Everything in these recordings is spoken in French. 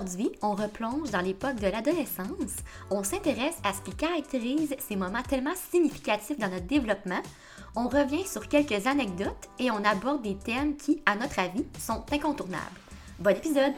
Aujourd'hui, on replonge dans l'époque de l'adolescence. On s'intéresse à ce qui caractérise ces moments tellement significatifs dans notre développement. On revient sur quelques anecdotes et on aborde des thèmes qui, à notre avis, sont incontournables. Bon épisode!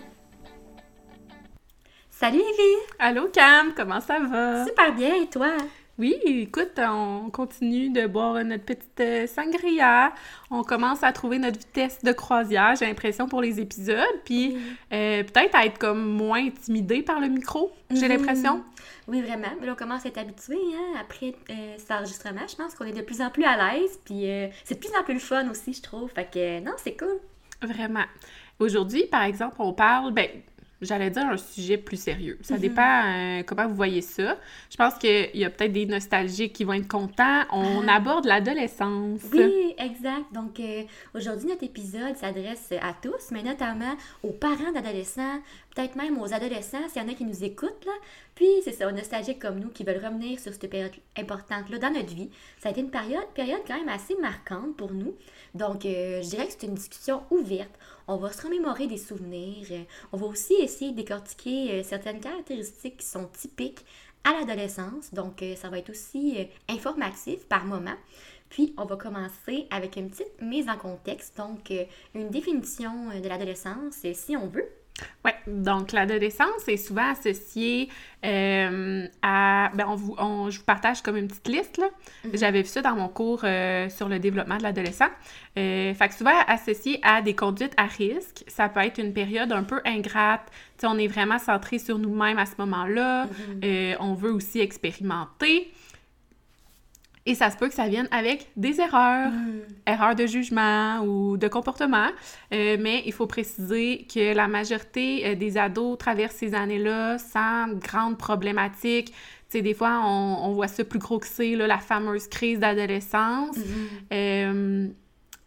Salut Evie! Allô Cam, comment ça va? Super bien, et toi? Oui, écoute, on continue de boire notre petite euh, sangria. On commence à trouver notre vitesse de croisière, j'ai l'impression, pour les épisodes. Puis euh, peut-être à être comme moins intimidé par le micro, j'ai Mhm. l'impression. Oui, vraiment. Mais là, on commence à être habitué hein, après euh, cet enregistrement. Je pense qu'on est de plus en plus à l'aise. Puis euh, c'est de plus en plus le fun aussi, je trouve. Fait que non, c'est cool. Vraiment. Aujourd'hui, par exemple, on parle, ben, j'allais dire un sujet plus sérieux. Ça Mhm. dépend euh, comment vous voyez ça. Je pense qu'il y a peut-être des nostalgiques qui vont être contents. On aborde l'adolescence. Ah. Oui, exact. Donc euh, aujourd'hui, notre épisode s'adresse à tous, mais notamment aux parents d'adolescents, peut-être même aux adolescents, s'il y en a qui nous écoutent. Là. Puis c'est ça, aux nostalgiques comme nous qui veulent revenir sur cette période importante-là dans notre vie. Ça a été une période, période quand même assez marquante pour nous. Donc euh, je dirais que c'est une discussion ouverte. On va se remémorer des souvenirs. Euh, On va aussi essayer de décortiquer euh, certaines caractéristiques qui sont typiques à l'adolescence. Donc, euh, ça va être aussi informatif par moment. Puis, on va commencer avec une petite mise en contexte, donc une définition de l'adolescence, si on veut. Ouais, donc l'adolescence est souvent associée euh, à. Ben, on vous, on- je vous partage comme une petite liste, là. J'avais vu ça dans mon cours euh, sur le développement de l'adolescent. Euh, fait que souvent associé à des conduites à risque. Ça peut être une période un peu ingrate. Tu sais, on est vraiment centré sur nous-mêmes à ce moment-là. Euh, on veut aussi expérimenter. Et ça se peut que ça vienne avec des erreurs erreurs de jugement ou de comportement, Euh, mais il faut préciser que la majorité euh, des ados traversent ces années-là sans grande problématique. Tu sais, des fois, on, on voit ça plus gros que c'est, là, la fameuse crise d'adolescence. Euh,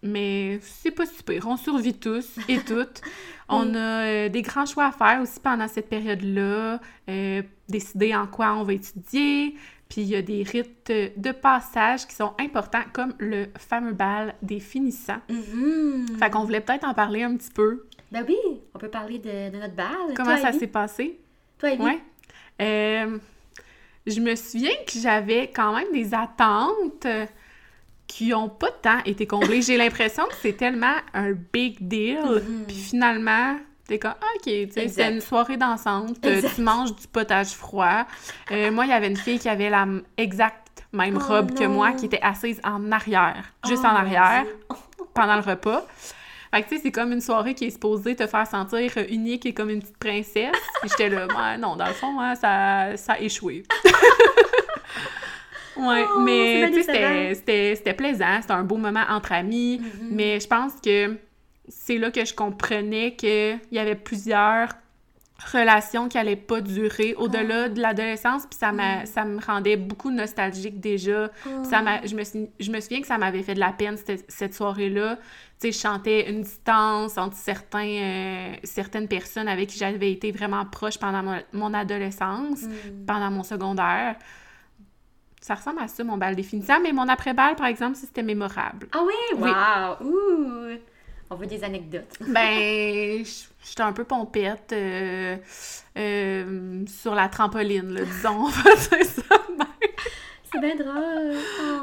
mais c'est pas super. On survit tous et toutes. On Oui. a euh, des grands choix à faire aussi pendant cette période-là. Euh, décider en quoi on va étudier. Puis il y a des rites de passage qui sont importants, comme le fameux bal des finissants. Mhm. Fait qu'on voulait peut-être en parler un petit peu. Ben oui, on peut parler de, de notre balle. Comment Toi, ça s'est passé? Toi, Evie? Ouais. Euh, je me souviens que j'avais quand même des attentes euh, qui ont pas tant été comblées. J'ai l'impression que c'est tellement un big deal. Mhm. Puis finalement, t'es comme, ah, OK, c'était une soirée dansante. euh. Tu manges du potage froid. Euh, moi, il y avait une fille qui avait la exacte même Oh robe que moi, qui était assise en arrière, juste Oh, en arrière, pendant le repas. Fait que, tu sais, c'est comme une soirée qui est supposée te faire sentir euh, unique et comme une petite princesse. Puis j'étais là, ouais, non, dans le fond, hein, ça, ça a échoué. ouais, Oh, mais c'est c'était- plaisant, c'était un beau moment entre amis. Mhm. Mais je pense que c'est là que je comprenais qu'il y avait plusieurs relations qui allaient pas durer au-delà de l'adolescence, puis ça, m'a- ça me rendait beaucoup nostalgique déjà. Ça m'a- je, me, je me souviens que ça m'avait fait de la peine cette, cette soirée-là. Tu sais, je chantais une distance entre certains, euh, certaines personnes avec qui j'avais été vraiment proche pendant mon, mon adolescence, Mhm. pendant mon secondaire. Ça ressemble à ça, mon bal définissant, mais mon après-bal, par exemple, c'était mémorable. Ah oui? Oui. Wow! Ouh! On veut des anecdotes. Ben, j'étais un peu pompette euh, euh, sur la trampoline, là, disons, dire ça. C'est bien drôle.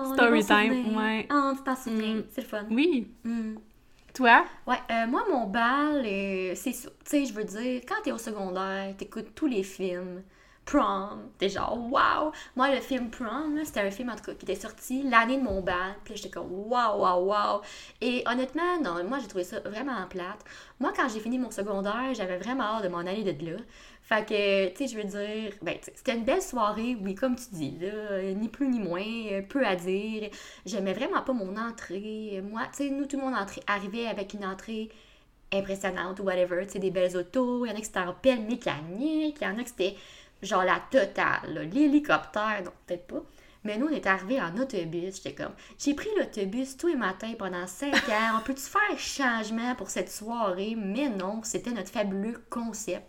Oh, Story time, ouais. Oh, tu t'en souviens. Mm. C'est le fun. Oui, Mm. toi? Ouais, euh, moi, mon bal, euh, c'est ça. Tu sais, je veux dire, quand t'es au secondaire, t'écoutes tous les films. Prom, t'es genre, wow! Moi, le film Prom, c'était un film, en tout cas, qui était sorti l'année de mon bal. Puis j'étais comme, wow, wow, wow! Et honnêtement, non, moi, j'ai trouvé ça vraiment plate. Moi, quand j'ai fini mon secondaire, j'avais vraiment hâte de m'en aller de là. Fait que, tu sais, je veux dire, ben, c'était une belle soirée, oui, comme tu dis, là, ni plus ni moins, peu à dire. J'aimais vraiment pas mon entrée. Moi, tu sais, nous, tout le monde arrivait avec une entrée impressionnante ou whatever, tu sais, des belles autos, il y en a qui c'était en pelle mécanique, il y en a qui c'était genre la totale, l'hélicoptère, non, peut-être pas. Mais nous, on est arrivés en autobus. J'étais comme, j'ai pris l'autobus tous les matins pendant 5 ans. On peut-tu faire changement pour cette soirée? Mais non, c'était notre fabuleux concept.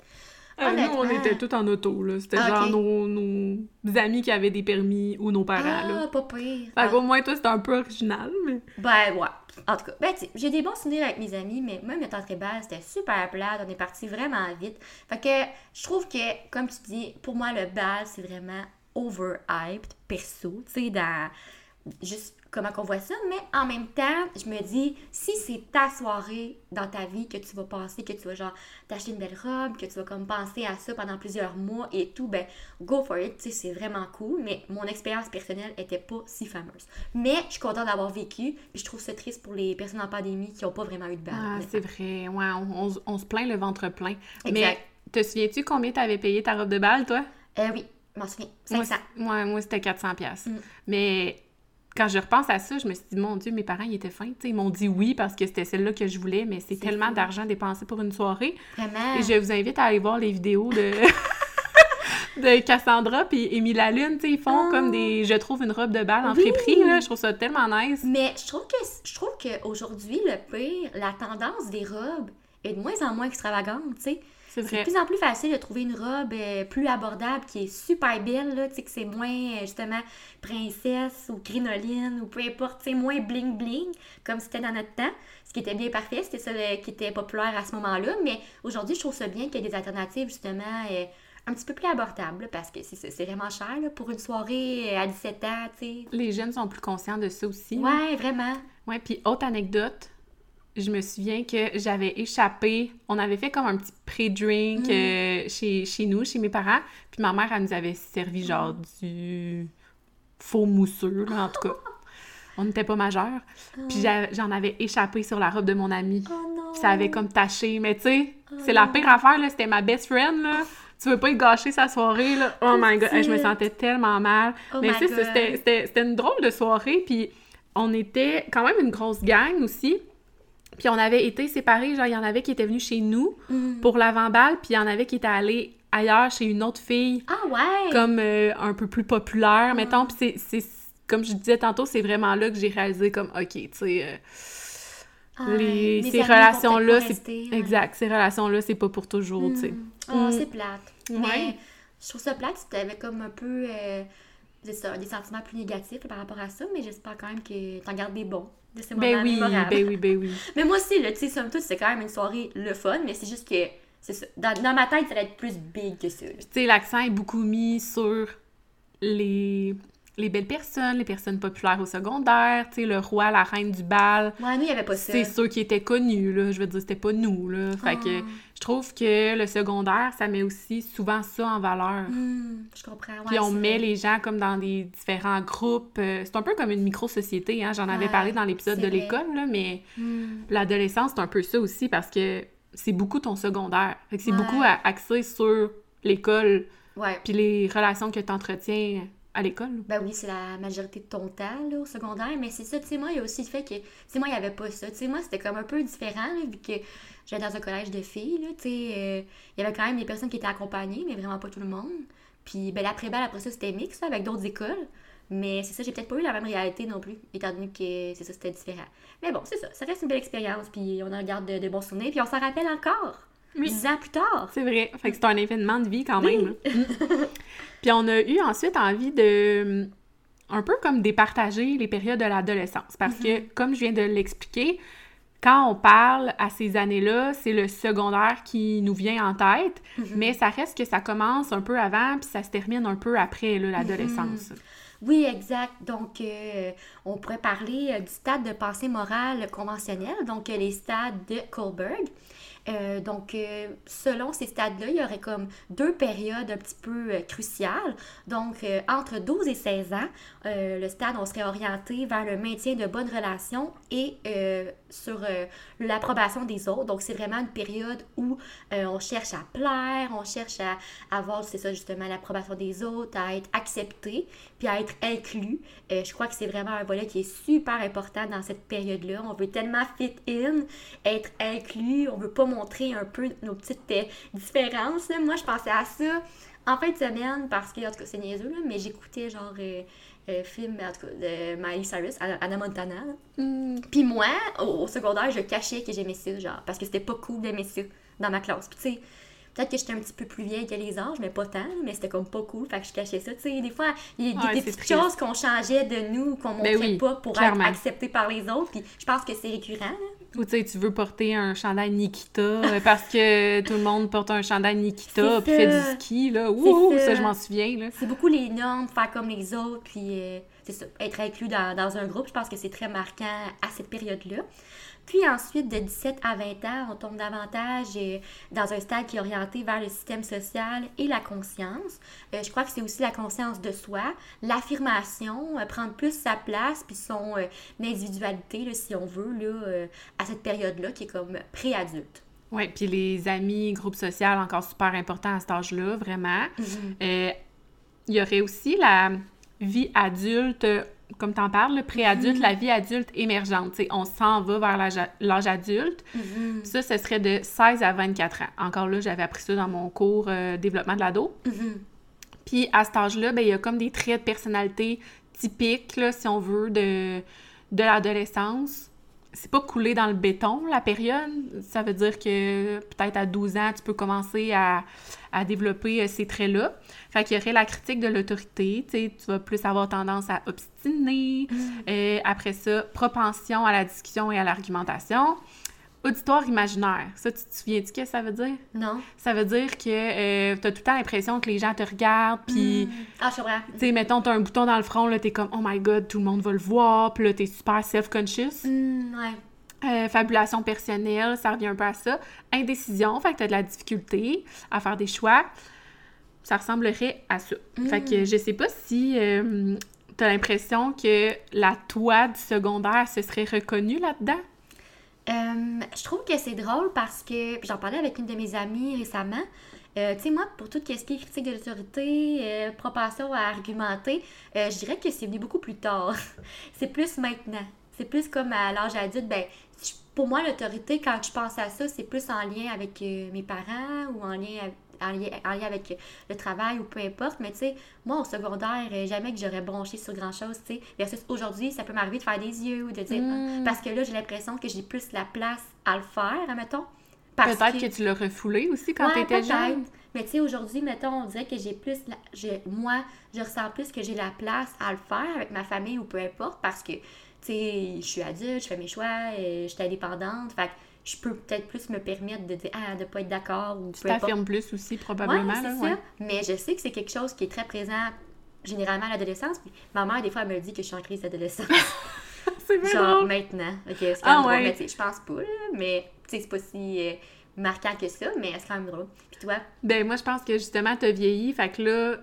Euh, nous, on était tous en auto, là. C'était Ah, genre nos, nos amis qui avaient des permis ou nos parents, Ah, là. pas pire. Fait Ah. moins, toi, c'était un peu original, mais... Ben, ouais. En tout cas, ben, j'ai des bons souvenirs avec mes amis, mais même le temps très bas, c'était super plate. On est parti vraiment vite. Fait que je trouve que, comme tu dis, pour moi, le bal, c'est vraiment overhyped, perso. Tu sais, dans juste comment qu'on voit ça. Mais en même temps, je me dis, si c'est ta soirée dans ta vie que tu vas passer, que tu vas genre t'acheter une belle robe, que tu vas comme penser à ça pendant plusieurs mois et tout, ben, go for it. Tu sais, c'est vraiment cool. Mais mon expérience personnelle était pas si fameuse. Mais je suis contente d'avoir vécu. Puis je trouve ça triste pour les personnes en pandémie qui ont pas vraiment eu de balle. Ah, c'est vrai. Ouais, on, on- on se plaint le ventre plein. Exact. Mais te souviens-tu combien t'avais payé ta robe de bal, toi? Euh, oui, je m'en souviens. Moi, 500. c- ouais, moi, c'était 400 pièces. Mm. Mais quand je repense à ça, je me suis dit, mon Dieu, mes parents, ils étaient fins. Ils m'ont dit oui parce que c'était celle-là que je voulais, mais c'est tellement d'argent dépensé pour une soirée. Vraiment. Et je vous invite à aller voir les vidéos de... de Cassandra puis Émile tu ils font Ah. comme des je trouve une robe de bal en Oui. là, je trouve ça tellement nice. Mais je trouve que je trouve qu'aujourd'hui, le pire, la tendance des robes est de moins en moins extravagante, tu sais. C'est C'est de plus en plus facile de trouver une robe euh, plus abordable, qui est super belle, là, tu sais, que c'est moins, euh, justement, princesse ou crinoline ou peu importe, tu sais, moins bling-bling, comme c'était dans notre temps. Ce qui était bien parfait, c'était ça euh, qui était populaire à ce moment-là. Mais aujourd'hui, je trouve ça bien qu'il y ait des alternatives, justement, un petit peu plus abordables, parce que c'est c'est vraiment cher, là, pour une soirée à 17 ans, tu sais. Les jeunes sont plus conscients de ça aussi. Ouais, vraiment. Ouais, puis autre anecdote, je me souviens que j'avais échappé, on avait fait comme un petit pré-drink Mm. euh, chez, chez nous, chez mes parents, puis ma mère, elle nous avait servi genre Mm. du faux mousseux, là, en tout cas. On n'était pas majeurs. Puis j'a- j'en avais échappé sur la robe de mon ami. Oh non! Puis ça avait comme taché. Mais tu sais, c'est la pire affaire, là. C'était ma best friend, là. Tu veux pas y gâcher sa soirée, là. Oh my god. Hey, je me sentais tellement mal. Oh Mais tu sais, c'était une drôle de soirée. Puis on était quand même une grosse gang aussi. Puis on avait été séparés. Genre, il y en avait qui étaient venus chez nous Mm. pour l'avant-balle. Puis il y en avait qui étaient allés ailleurs chez une autre fille Ah ouais! comme euh, un peu plus populaire, mettons. Puis c'est- c'est, comme je disais tantôt, c'est vraiment là que j'ai réalisé comme, OK, tu sais, euh, Ah, les- ces relations-là, c'est... ouais. Exact, ces relations-là, c'est pas pour toujours, tu sais. Mm. Oh, Mm. c'est plate. Ouais. Mais je trouve ça plate tu avais comme un peu euh, des sentiments plus négatifs par rapport à ça, mais j'espère quand même que t'en gardes des bons de ces moments Ben oui, mémorables. ben oui, ben oui. Mais moi aussi, tu sais, somme toute, c'est quand même une soirée le fun, mais c'est juste que, ça. Dans, dans ma tête, ça va être plus big que ça. Tu sais, l'accent est beaucoup mis sur les, les belles personnes, les personnes populaires au secondaire, tu sais, le roi, la reine du bal. Ouais, nous, il y avait pas ça. C'est ceux qui étaient connus, là. Je veux dire, c'était pas nous, là. Fait que Ah. je trouve que le secondaire, ça met aussi souvent ça en valeur. Hmm, je comprends. Ouais, Puis on met les gens comme dans des différents groupes. Euh, C'est un peu comme une micro-société, hein. J'en avais parlé dans l'épisode de l'école, là, mais Hmm. l'adolescence, c'est un peu ça aussi parce que c'est beaucoup ton secondaire. Fait que c'est beaucoup axé sur l'école Ouais. puis les relations que tu entretiens à l'école. Ben oui, c'est la majorité de ton temps là, au secondaire, mais c'est ça, tu sais, moi, il y a aussi le fait que, tu sais, moi, il n'y avait pas ça. Tu sais, moi, c'était comme un peu différent, vu que j'étais dans un collège de filles, tu sais, euh, il y avait quand même des personnes qui étaient accompagnées, mais vraiment pas tout le monde. Puis, ben, l'après-balle, après ça, c'était mix, là, avec d'autres écoles. Mais c'est ça, j'ai peut-être pas eu la même réalité non plus, étant donné que c'est ça, c'était différent. Mais bon, c'est ça, ça reste une belle expérience, puis on en garde de, de bons souvenirs, puis on s'en rappelle encore. Dix ans plus tard. C'est vrai. Fait que c'est un événement de vie quand même. Puis on a eu ensuite envie de un peu comme départager les périodes de l'adolescence parce que comme je viens de l'expliquer, quand on parle à ces années-là, c'est le secondaire qui nous vient en tête, mais ça reste que ça commence un peu avant puis ça se termine un peu après l'adolescence. Oui, exact. Donc, euh, on pourrait parler euh, du stade de pensée morale conventionnel, donc euh, les stades de Kohlberg. Euh, donc, euh, selon ces stades-là, il y aurait comme deux périodes un petit peu euh, cruciales. Donc, entre 12 et 16 ans, le stade, on serait orienté vers le maintien de bonnes relations et sur l'approbation des autres. Donc, c'est vraiment une période où on cherche à plaire, on cherche à avoir, c'est ça justement, l'approbation des autres, à être accepté, puis à être inclus. Je crois que c'est vraiment un volet qui est super important dans cette période-là. On veut tellement fit in, être inclus, on veut pas montrer un peu nos petites euh, différences. là. Moi, je pensais à ça en fin de semaine parce que, en tout cas, c'est niaiseux, là, mais j'écoutais genre. euh, euh, film en tout cas, de Miley Cyrus, Anna Montana. Mm. Puis moi, au, au secondaire, je cachais que j'aimais ça, genre, parce que c'était pas cool d'aimer ça dans ma classe. Puis tu sais, Peut-être que j'étais un petit peu plus vieille que les âges, mais pas tant, mais c'était comme pas cool, fait que je cachais ça. Tu sais, des fois, il y a des, Ouais, des c'est petites triste. choses qu'on changeait de nous, qu'on montrait Ben oui, pas pour clairement. être accepté par les autres, puis je pense que c'est récurrent. là. Ou tu sais, tu veux porter un chandail Nikita euh, parce que tout le monde porte un chandail Nikita puis fait du ski, là. Ouh, ça. ça, je m'en souviens, là. C'est beaucoup les normes, faire comme les autres, puis euh, c'est ça, être inclus dans, dans un groupe, je pense que c'est très marquant à cette période-là. Puis ensuite, de 17 à 20 ans, on tombe davantage euh, dans un stade qui est orienté vers le système social et la conscience. Euh, je crois que c'est aussi la conscience de soi, l'affirmation, euh, prendre plus sa place, puis son individualité, là, si on veut, là, à cette période-là, qui est comme pré-adulte. Ouais, puis les amis, groupe social, encore super important à cet âge-là, vraiment. Euh, Il y aurait aussi la vie adulte, comme t'en parles, le pré-adulte, la vie adulte émergente. Tu sais, on s'en va vers l'âge- adulte. Mhm. Ça, ce serait de 16 à 24 ans. Encore là, j'avais appris ça dans mon cours euh, développement de l'ado. Mhm. Puis à cet âge-là, ben, il y a comme des traits de personnalité typiques, là, si on veut, de, de l'adolescence. C'est pas coulé dans le béton, la période. Ça veut dire que peut-être à 12 ans, tu peux commencer à, à développer euh, ces traits-là. Fait qu'il y aurait la critique de l'autorité. Tu sais, tu vas plus avoir tendance à obstiner. Euh, après ça, propension à la discussion et à l'argumentation. Auditoire imaginaire. Ça, tu te souviens-tu ce que ça veut dire? Non? Ça veut dire que euh, t'as tout le temps l'impression que les gens te regardent, puis, Ah, je comprends. tu sais, mettons, t'as un bouton dans le front, là, t'es comme « Oh my God, tout le monde va le voir », puis là, t'es super self-conscious. Hmm, ouais. Euh, fabulation personnelle, ça revient un peu à ça. Indécision, fait que t'as de la difficulté à faire des choix. Ça ressemblerait à ça. Fait que je sais pas si euh, t'as l'impression que la toi du secondaire se serait reconnue là-dedans? Euh, je trouve que c'est drôle parce que, j'en parlais avec une de mes amies récemment, euh, tu sais, moi, pour tout ce qui est critique de l'autorité, euh, propension à argumenter, je dirais que c'est venu beaucoup plus tard. c'est plus maintenant. C'est plus comme à l'âge adulte, ben, pour moi, l'autorité, quand je pense à ça, c'est plus en lien avec euh, mes parents ou en lien, avec- en, lien, en lien avec le travail ou peu importe. Mais tu sais, moi, au secondaire, euh, jamais que j'aurais bronché sur grand-chose, tu sais. Versus aujourd'hui, ça peut m'arriver de faire des yeux ou de dire... Mm. Parce que là, j'ai l'impression que j'ai plus la place à le faire, admettons. Peut-être que... tu l'as refoulé aussi quand Ouais, t'étais peut-être. jeune. Mais tu sais, aujourd'hui, mettons, on dirait que j'ai plus. La... je- Moi, je ressens plus que j'ai la place à le faire avec ma famille ou peu importe parce que, tu je suis adulte, je fais mes choix, euh, je suis indépendante. Fait que je peux peut-être plus me permettre de dire, ah, de pas être d'accord ou Tu t'affirmes plus aussi, probablement. c'est là, ça. ouais. Mais je sais que c'est quelque chose qui est très présent généralement à l'adolescence. Puis ma mère, des fois, elle me dit que je suis en crise d'adolescence. C'est bien Genre drôle. maintenant. Ok, c'est quand Ah même drôle, ouais. mais je pense pas, là. Mais c'est pas si euh, marquant que ça, mais c'est quand même drôle. Puis toi? Ben, moi, je pense que justement, t'as vieilli, fait que là,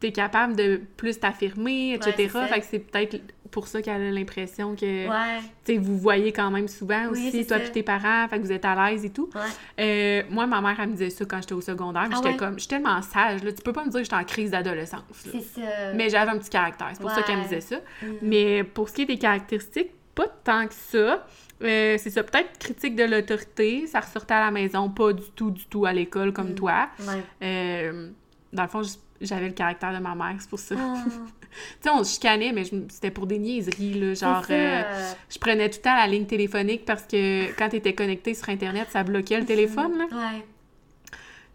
t'es capable de plus t'affirmer, etc. Ouais, fait que c'est peut-être pour ça qu'elle a l'impression que, Ouais. vous voyez quand même souvent Oui, aussi, toi puis tes parents, fait que vous êtes à l'aise et tout. Ouais. Euh, moi, ma mère, elle me disait ça quand j'étais au secondaire, Ah j'étais comme, je suis tellement sage, là, tu peux pas me dire que j'étais en crise d'adolescence, là. C'est ça. Mais j'avais un petit caractère, c'est pour ça qu'elle me disait ça. Mm. Mais pour ce qui est des caractéristiques, pas tant que ça. Euh, c'est ça, peut-être critique de l'autorité, ça ressortait à la maison, pas du tout, du tout à l'école comme Mm. toi. Euh, dans le fond, j- j'avais le caractère de ma mère, c'est pour ça. Ah, tu sais, on se chicanait, mais c'était pour des niaiseries, là, genre... euh, je prenais tout le temps la ligne téléphonique parce que quand t'étais connecté sur Internet, ça bloquait le téléphone, là. Ouais.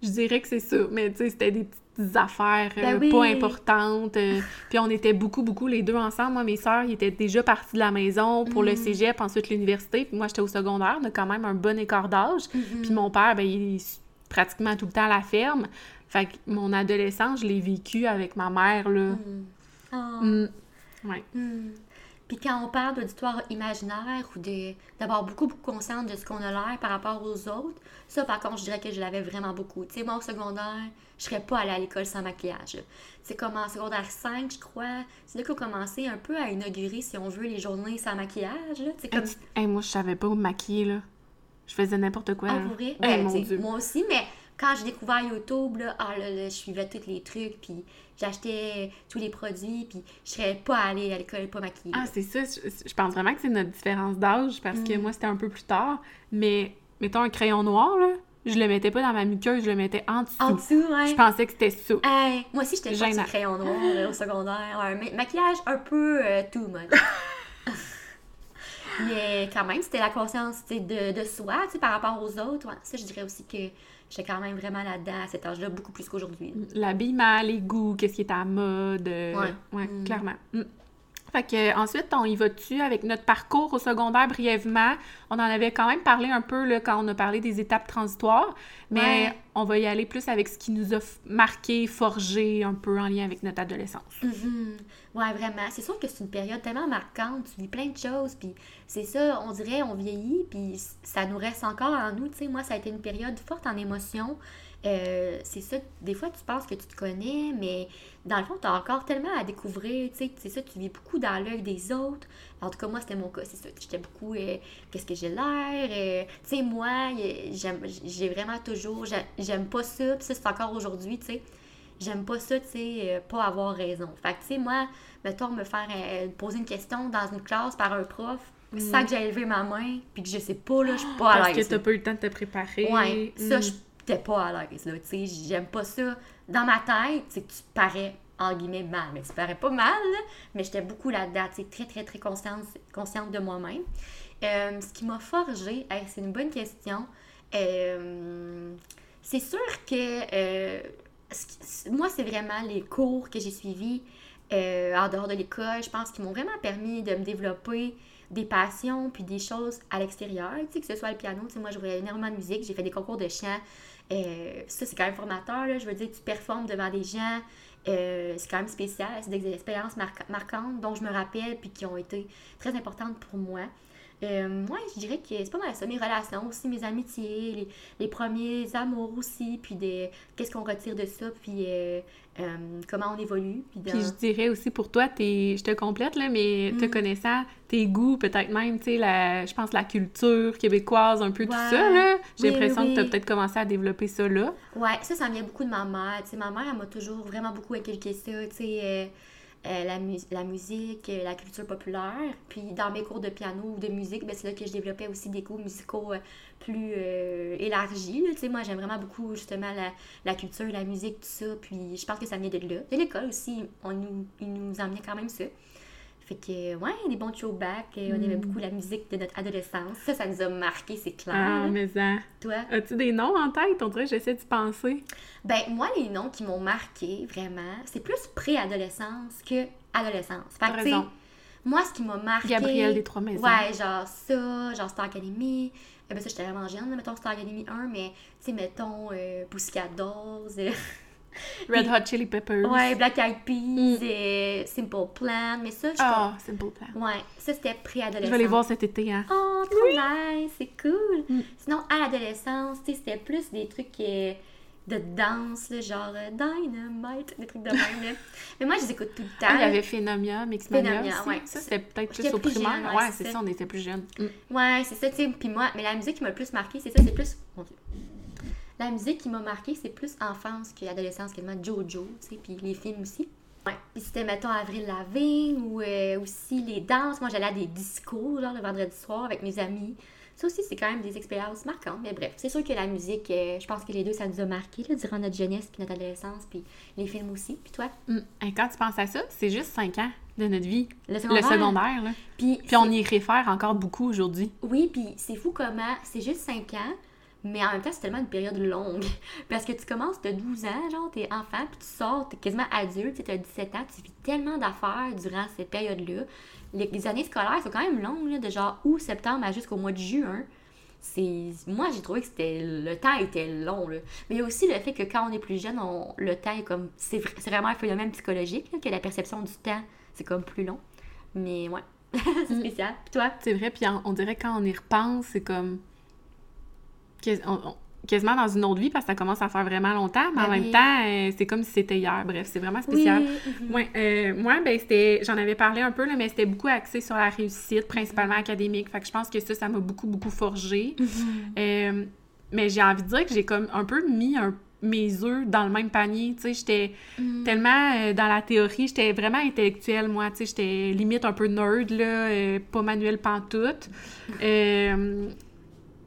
Je dirais que c'est ça, mais tu sais, c'était des petites affaires euh, Ben oui. pas importantes. euh, puis on était beaucoup, beaucoup les deux ensemble. Moi, mes sœurs, ils étaient déjà partis de la maison pour le Mm. cégep, ensuite l'université. Puis moi, j'étais au secondaire. On a quand même un bon écart d'âge. Mhm. Puis mon père, ben, il est pratiquement tout le temps à la ferme. Fait que mon adolescence, je l'ai vécu avec ma mère, là. Mm. Ah. Mm. Ouais. Hmm. Puis quand on parle d'auditoire imaginaire ou d'avoir beaucoup, beaucoup conscience de ce qu'on a l'air par rapport aux autres, ça, par contre, je dirais que je l'avais vraiment beaucoup. Tu sais, moi, au secondaire, je serais pas allée à l'école sans maquillage. C'est comme en secondaire 5, je crois. C'est là qu'on a commencé un peu à inaugurer, si on veut, les journées sans maquillage. là. C'est comme... hey, moi, je savais pas me maquiller, là. Je faisais n'importe quoi. Ah, là. pour vrai? Hey, Ben, mon Dieu. moi aussi, mais quand j'ai découvert YouTube, là, ah, là, là, je suivais tous les trucs, puis j'achetais tous les produits, puis je serais pas allée à l'école pas maquillée. Ah, c'est ça. Je, je pense vraiment que c'est notre différence d'âge parce que Mm. moi, c'était un peu plus tard. Mais mettons un crayon noir, là, je le mettais pas dans ma muqueuse, je le mettais en dessous. en dessous, ouais. Je pensais que c'était ça. Hey, moi aussi, j'étais pas sur crayon noir là, au secondaire. Ouais, un ma- maquillage un peu euh, too much. Mais quand même, c'était la conscience de, de soi par rapport aux autres. ça, je dirais aussi que j'étais quand même vraiment là-dedans à cet âge-là, beaucoup plus qu'aujourd'hui. L'habillement, les goûts, qu'est-ce qui est à mode. Euh, ouais, mm. clairement. Mm. Fait que, ensuite, on y va dessus avec notre parcours au secondaire brièvement? On en avait quand même parlé un peu là, quand on a parlé des étapes transitoires, mais on va y aller plus avec ce qui nous a marqué, forgé un peu en lien avec notre adolescence. Mm-hmm. Ouais, vraiment. C'est sûr que c'est une période tellement marquante. Tu vis plein de choses, puis c'est ça, on dirait, on vieillit, puis ça nous reste encore en nous. Tu sais, moi, ça a été une période forte en émotions. Euh, c'est ça, des fois tu penses que tu te connais, mais dans le fond, tu as encore tellement à découvrir, tu sais, c'est ça, tu vis beaucoup dans l'œil des autres. En tout cas, moi, c'était mon cas, c'est ça. J'étais beaucoup, euh, qu'est-ce que j'ai l'air, euh, tu sais, moi, j'ai vraiment toujours, j'aime pas ça, puis ça, c'est encore aujourd'hui, tu sais, j'aime pas ça, tu sais, pas avoir raison. Fait que, tu sais, moi, mettons, me faire poser une question dans une classe par un prof, ça mm. que j'ai élevé ma main, puis que je sais pas, là, je suis pas à l'aise. Parce que t'as pas eu le temps de te préparer. Ouais, ça, mm. je t'es pas à l'aise, tu sais, j'aime pas ça. Dans ma tête, c'est que tu parais, en guillemets, mal, mais tu parais pas mal, mais j'étais beaucoup là-dedans, tu sais, très, très, très consciente, consciente de moi-même. Euh, ce qui m'a forgé, c'est une bonne question, euh, c'est sûr que euh, moi, c'est vraiment les cours que j'ai suivis en dehors de l'école, je pense qu'ils m'ont vraiment permis de me développer des passions puis des choses à l'extérieur, que ce soit le piano, tu sais, moi, je jouais énormément de musique, j'ai fait des concours de chant, euh, ça, c'est quand même formateur. Là. Je veux dire, tu performes devant des gens. Euh, c'est quand même spécial. C'est des expériences marquantes dont je me rappelle puis qui ont été très importantes pour moi. Euh, moi, je dirais que c'est pas mal ça, mes relations aussi, mes amitiés, les, premiers amours aussi, puis des qu'est-ce qu'on retire de ça, puis euh, euh, comment on évolue. Puis, je dirais aussi pour toi, je te complète, là, mais te mm. connaissant, tes goûts, peut-être même, tu sais, je pense la culture québécoise, un peu tout ça, là. J'ai l'impression que tu as peut-être commencé à développer ça là. Ouais, ça, ça vient beaucoup de ma mère. Tu sais, ma mère, elle m'a toujours vraiment beaucoup inculqué ça, tu sais euh, la, la, musique, euh, la culture populaire. Puis dans mes cours de piano ou de musique, ben, c'est là que je développais aussi des cours musicaux euh, plus élargis. Tu sais, moi, j'aime vraiment beaucoup justement la, la, culture, la musique, tout ça. Puis je pense que ça vient de là. De l'école aussi, on nous, ils nous emmenaient quand même ça. Fait que, ouais, des bons throwbacks. On aimait mm. beaucoup la musique de notre adolescence. Ça, ça nous a marqué, c'est clair. Ah, mais ça. Toi? As-tu des noms en tête? On dirait que j'essaie d'y penser. Ben, moi, les noms qui m'ont marqué, vraiment, c'est plus pré-adolescence que adolescence. Fait que, raison. moi, ce qui m'a marqué. Gabriel des Trois Maisons. Ouais, genre ça, genre Star Academy. Eh ben, ça, j'étais vraiment jeune, mettons Star Academy 1, mais, tu sais, mettons euh, Pussycat Dolls. Red Hot Chili Peppers. Ouais, Black Eyed Peas, mm. et Simple Plan. Mais ça, je Ah, oh, Simple Plan. Ouais, ça, c'était pré-adolescence. Je vais les voir cet été, hein. Oh, trop nice, c'est cool. Mm. Sinon, à l'adolescence, tu sais, c'était plus des trucs de danse, là, genre euh, Dynamite, des trucs de même. Mais moi, je les écoute tout le temps. Ah, il y avait Phenomia, Mixmania Phenomia, ouais. Ça, c'était peut-être plus au primaire. ouais, c'est ça. on était plus jeunes. Mm. Ouais, c'est ça, tu sais. Puis moi, mais la musique qui m'a le plus marqué, c'est ça, c'est plus... Mon Dieu la musique qui m'a marqué, c'est plus enfance qu'adolescence, quasiment Jojo, tu sais, puis les films aussi. Ouais. Puis c'était, mettons, Avril Lavigne ou euh, aussi les danses. Moi, j'allais à des discos, genre, le vendredi soir avec mes amis. Ça aussi, c'est quand même des expériences marquantes. Mais bref, c'est sûr que la musique, euh, je pense que les deux, ça nous a marqué là, durant notre jeunesse puis notre adolescence, puis les films aussi. Puis toi? Hum, quand tu penses à ça, c'est juste cinq ans de notre vie. Le secondaire. là. Puis, puis on y réfère encore beaucoup aujourd'hui. Oui, puis c'est fou comment c'est juste cinq ans, mais en même temps, c'est tellement une période longue. Parce que tu commences, tu as 12 ans, genre, t'es enfant, puis tu sors, t'es quasiment adulte, tu as 17 ans, tu vis tellement d'affaires durant cette période-là. Les, années scolaires sont quand même longues, là, de genre août, septembre à jusqu'au mois de juin. C'est... Moi, j'ai trouvé que c'était le temps était long. Là. Mais il y a aussi le fait que quand on est plus jeune, on... le temps est comme. C'est, vraiment un phénomène psychologique, que la perception du temps, c'est comme plus long. Mais ouais, c'est mm. spécial. Puis toi? C'est vrai, puis on dirait quand on y repense, c'est comme quasiment dans une autre vie parce que ça commence à faire vraiment longtemps, mais en même temps, euh, c'est comme si c'était hier. Bref, c'est vraiment spécial. Oui. Euh, moi, ben, c'était, j'en avais parlé un peu, là, mais c'était beaucoup axé sur la réussite, principalement académique. Fait que je pense que ça, ça m'a beaucoup, beaucoup forgé. Mm-hmm. Euh, mais j'ai envie de dire que j'ai comme un peu mis mes œufs dans le même panier. Tu sais, j'étais mm. tellement dans la théorie, j'étais vraiment intellectuelle, moi. Tu sais, j'étais limite un peu nerd, là, pas manuel pantoute.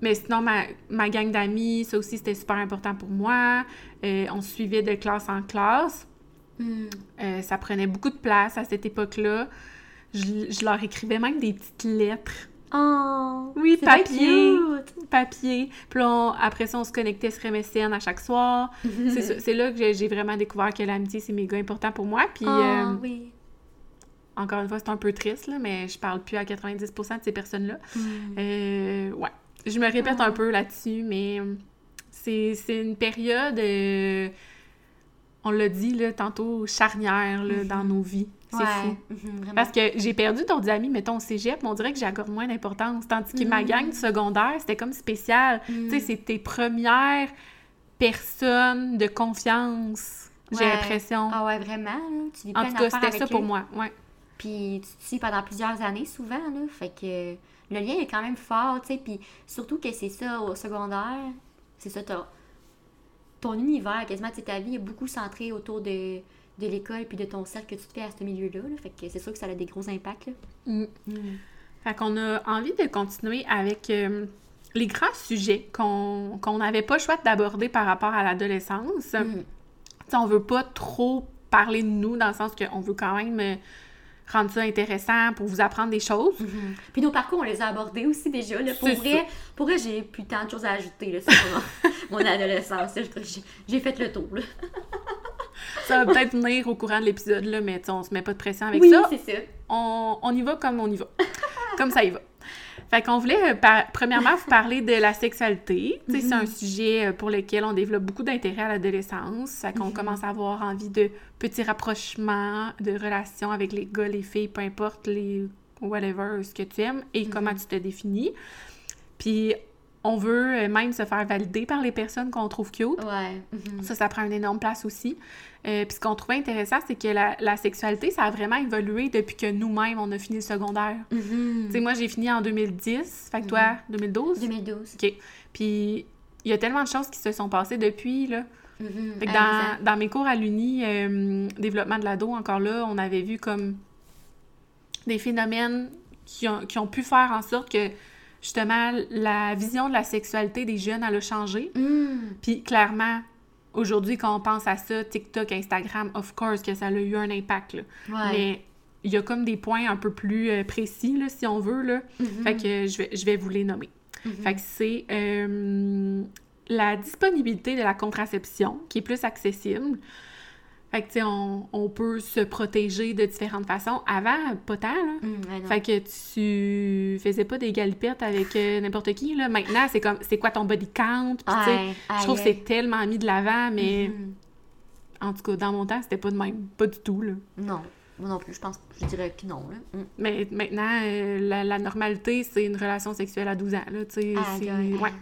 Mais sinon, ma, ma gang d'amis, ça aussi, c'était super important pour moi. Euh, on suivait de classe en classe. Hmm. Euh, ça prenait beaucoup de place à cette époque-là. Je, je, leur écrivais même des petites lettres Oh! Oui, papier. cute. papier. Puis on- après ça, on se connectait sur MSN à chaque soir. c'est là que j'ai- j'ai vraiment découvert que l'amitié, c'est méga important pour moi. Puis, Oh, euh, oui. encore une fois, c'est un peu triste, là, mais je parle plus à 90% de ces personnes-là. Mm. Euh, ouais. Je me répète Ah. un peu là-dessus, mais euh, c'est une période, euh, on l'a dit là, tantôt, charnière là, dans nos vies. C'est Ouais, fou. mhm, vraiment. Parce que j'ai perdu d'autres amis, mettons, au cégep, mais on dirait que j'accorde moins d'importance. Tandis que ma Mm. gang du secondaire, c'était comme spécial. Mm. Tu sais, c'est tes premières personnes de confiance, j'ai l'impression. Ah ouais, vraiment, tu vis en tout cas, c'était ça pour moi. Ouais. Puis tu te suis pendant plusieurs années souvent, là. Fait que le lien est quand même fort, tu sais. Puis surtout que c'est ça, au secondaire, c'est ça, ton univers, quasiment, tu sais, ta vie est beaucoup centrée autour de, de l'école puis de ton cercle que tu te fais à ce milieu-là. là. Fait que c'est sûr que ça a des gros impacts, là. Mm. Fait qu'on a envie de continuer avec euh, les grands sujets qu'on n'avait pas le choix d'aborder par rapport à l'adolescence. Mm. Tu sais, on veut pas trop parler de nous dans le sens qu'on veut quand même euh, rendre ça intéressant pour vous apprendre des choses. Mhm. Puis nos parcours, on les a abordés aussi déjà. Là. Pour vrai, pour vrai j'ai plus tant de choses à ajouter là, sur mon, mon adolescence. J'ai- fait le tour. Là. Ça va peut-être venir au courant de l'épisode, là, mais on se met pas de pression avec oui, ça. c'est ça. On, on y va comme on y va. comme ça y va. Fait qu'on voulait, euh, par- premièrement, vous parler de la sexualité. C'est un sujet euh, pour lequel on développe beaucoup d'intérêt à l'adolescence. Fait qu'on commence à avoir envie de petits rapprochements, de relations avec les gars, les filles, peu importe les whatever, ce que tu aimes et comment tu te définis. Puis on veut euh, même se faire valider par les personnes qu'on trouve cute. Ouais. mhm. Ça, ça prend une énorme place aussi. Euh, puis ce qu'on trouvait intéressant, c'est que la, la sexualité, ça a vraiment évolué depuis que nous-mêmes, on a fini le secondaire. Mhm. Tu sais, moi, j'ai fini en 2010. Fait que toi, 2012? 2012. OK. Puis il y a tellement de choses qui se sont passées depuis, là. Mhm. Fait que Amusant. dans, dans mes cours à l'Uni, euh, développement de l'ado, encore là, on avait vu comme des phénomènes qui ont, qui ont pu faire en sorte que, justement, la vision de la sexualité des jeunes, elle a changé. Mhm. Puis clairement, aujourd'hui, quand on pense à ça, TikTok, Instagram, of course que ça a eu un impact, là. Ouais. Mais il y a comme des points un peu plus euh, précis, là, si on veut, là. Mhm. Fait que je vais, je vais vous les nommer. Mhm. Fait que c'est euh, la disponibilité de la contraception qui est plus accessible. Fait que, tu sais, on, on peut se protéger de différentes façons. Avant, pas tant, là. Ouais, non. Fait que tu faisais pas des galipettes avec euh, n'importe qui, là. Maintenant, c'est comme, c'est quoi ton body count? Puis, tu sais, Ouais, je trouve que c'est tellement mis de l'avant, mais Mhm. en tout cas, dans mon temps, c'était pas de même. Pas du tout, là. Non, moi non plus, je pense, je dirais que non. Là. Mhm. Mais maintenant, euh, la, la normalité, c'est une relation sexuelle à 12 ans, là, tu sais. Ouais.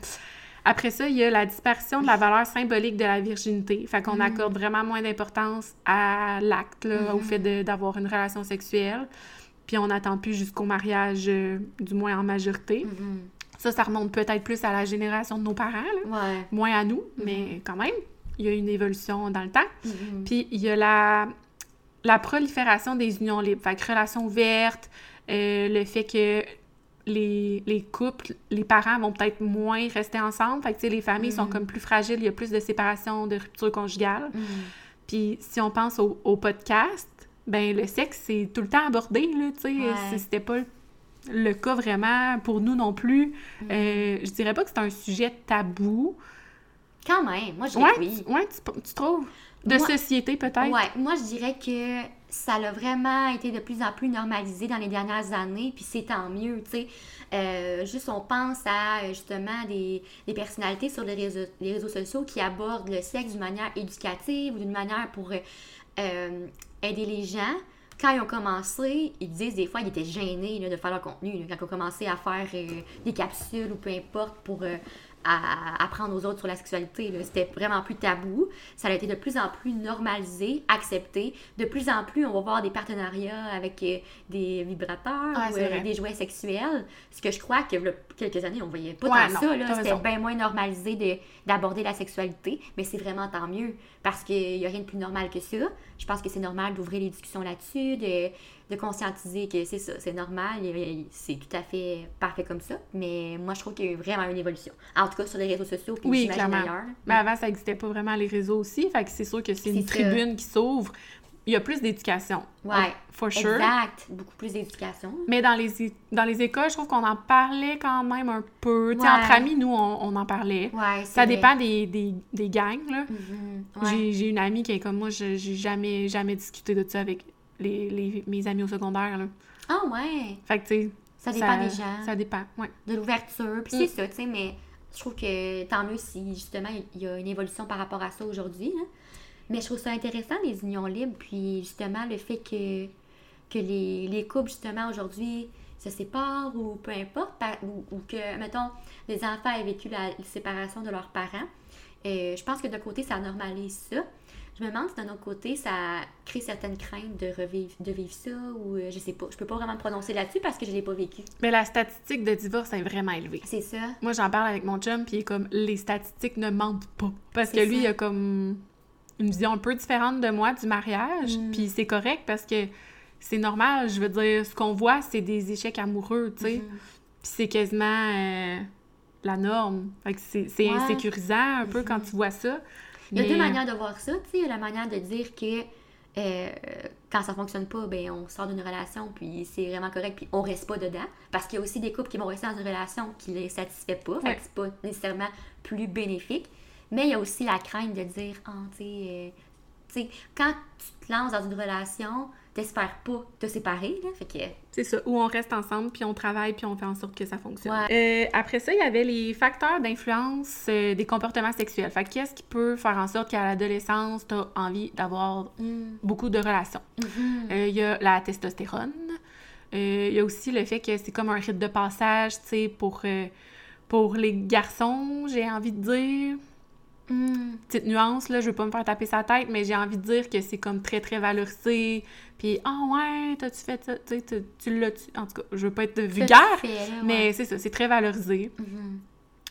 Après ça, il y a la disparition de la valeur symbolique de la virginité. Fait qu'on Mm. accorde vraiment moins d'importance à l'acte, au Mhm. fait d'avoir une relation sexuelle. Puis on n'attend plus jusqu'au mariage, euh, du moins en majorité. Mhm. Ça, ça remonte peut-être plus à la génération de nos parents, là. Ouais. moins à nous, mais quand même, il y a une évolution dans le temps. Mhm. Puis il y a la, la prolifération des unions libres, fait que relations ouvertes, euh, le fait que les, les couples, les parents vont peut-être moins rester ensemble, fait que les familles sont Mhm. comme plus fragiles, il y a plus de séparation, de rupture conjugale. Mhm. Puis si on pense au, au podcast, ben le sexe, c'est tout le temps abordé, là, tu sais, Ouais. c'était pas le- cas vraiment pour nous non plus. Mhm. Euh, je dirais pas que c'est un sujet tabou, Quand même, moi je dirais Ouais, oui. tu, ouais, tu, tu trouves? De Moi- société, peut-être? Ouais, moi je dirais que ça l'a vraiment été de plus en plus normalisé dans les dernières années, puis c'est tant mieux, tu sais. Euh, juste on pense à justement des, des personnalités sur les réseaux, les réseaux sociaux qui abordent le sexe d'une manière éducative ou d'une manière pour euh, aider les gens. Quand ils ont commencé, ils disent des fois qu'ils étaient gênés de faire leur contenu. quand ils ont commencé à faire euh, des capsules ou peu importe pour à- apprendre aux autres sur la sexualité. C'était vraiment plus tabou. Ça a été de plus en plus normalisé, accepté. De plus en plus, on va voir des partenariats avec euh, des vibrateurs ou euh, des jouets sexuels. Ce que je crois que là, quelques années, on voyait pas Ouais, tant non, ça. là. C'était bien moins normalisé de- d'aborder la sexualité. Mais c'est vraiment tant mieux. Parce qu'il n'y a rien de plus normal que ça. Je pense que c'est normal d'ouvrir les discussions là-dessus, de, de conscientiser que c'est ça, c'est normal, et- c'est tout à fait parfait comme ça. Mais moi, je trouve qu'il y a eu vraiment une évolution. En tout cas, sur les réseaux sociaux, puis Oui, j'imagine clairement. ailleurs. Mais avant, ça n'existait pas vraiment les réseaux aussi. Fait que c'est sûr que c'est une ça. tribune qui s'ouvre. Il y a plus d'éducation. Ouais. For sure. Exact. Beaucoup plus d'éducation. Mais dans les, dans les écoles, je trouve qu'on en parlait quand même un peu. Ouais. entre amis, nous, on, on en parlait. Ouais, Ça vrai. dépend des, des, des gangs, là. Mhm. Ouais. J'ai une amie qui est comme moi, je- j'ai jamais, jamais discuté de ça avec les, les- mes amis au secondaire, là. Ah ouais. Fait que, tu sais... Ça dépend des gens. Ça dépend, ouais. de l'ouverture. Puis Mm. c'est ça, tu sais, mais je trouve que tant mieux si justement il y a une évolution par rapport à ça aujourd'hui. là. Mais je trouve ça intéressant, les unions libres, puis justement le fait que, que les, les couples, justement, aujourd'hui se séparent ou peu importe, ou, ou que, mettons, les enfants aient vécu la séparation de leurs parents. Euh, je pense que d'un côté, ça normalise ça. Je me demande si d'un autre côté, ça crée certaines craintes de revivre, de vivre ça, ou euh, je sais pas. Je peux pas vraiment me prononcer là-dessus parce que je l'ai pas vécu. Mais la statistique de divorce est vraiment élevée. C'est ça. Moi, j'en parle avec mon chum, puis il est comme, les statistiques ne mentent pas. Parce que lui, ça. il a comme une vision un peu différente de moi du mariage, Mm. puis c'est correct parce que c'est normal. Je veux dire, ce qu'on voit, c'est des échecs amoureux, tu sais. Mhm. Puis c'est quasiment euh, la norme. Fait que c'est c'est Ouais. insécurisant un peu quand tu vois ça. Il y a Mais- deux manières de voir ça, tu sais. Il y a la manière de dire que euh, quand ça fonctionne pas, ben on sort d'une relation, puis c'est vraiment correct, puis on reste pas dedans. Parce qu'il y a aussi des couples qui vont rester dans une relation qui les satisfait pas, fait Ouais. que c'est pas nécessairement plus bénéfique. Mais il y a aussi la crainte de dire, ah, tu sais, euh, quand tu te lances dans une relation, t'espères pas te séparer, là. Fait que, C'est ça, où on reste ensemble, puis on travaille, puis on fait en sorte que ça fonctionne. Euh, après ça, il y avait les facteurs d'influence euh, des comportements sexuels. Fait que qu'est-ce qui peut faire en sorte qu'à l'adolescence, tu as envie d'avoir hum, beaucoup de relations? mhm, Euh, Il y a la testostérone. Il y a aussi le fait que c'est comme un rite de passage, tu sais, pour, pour les garçons, j'ai envie de dire. Hum. Petite nuance, là, je veux pas me faire taper sa tête, mais j'ai envie de dire que c'est comme très, très valorisé. Puis, ah ouais, t'as-tu fait ça? Tu tu- tu l'as... tu- En tout cas, je veux pas être vulgaire, mais c'est ça, c'est très valorisé. Mhm.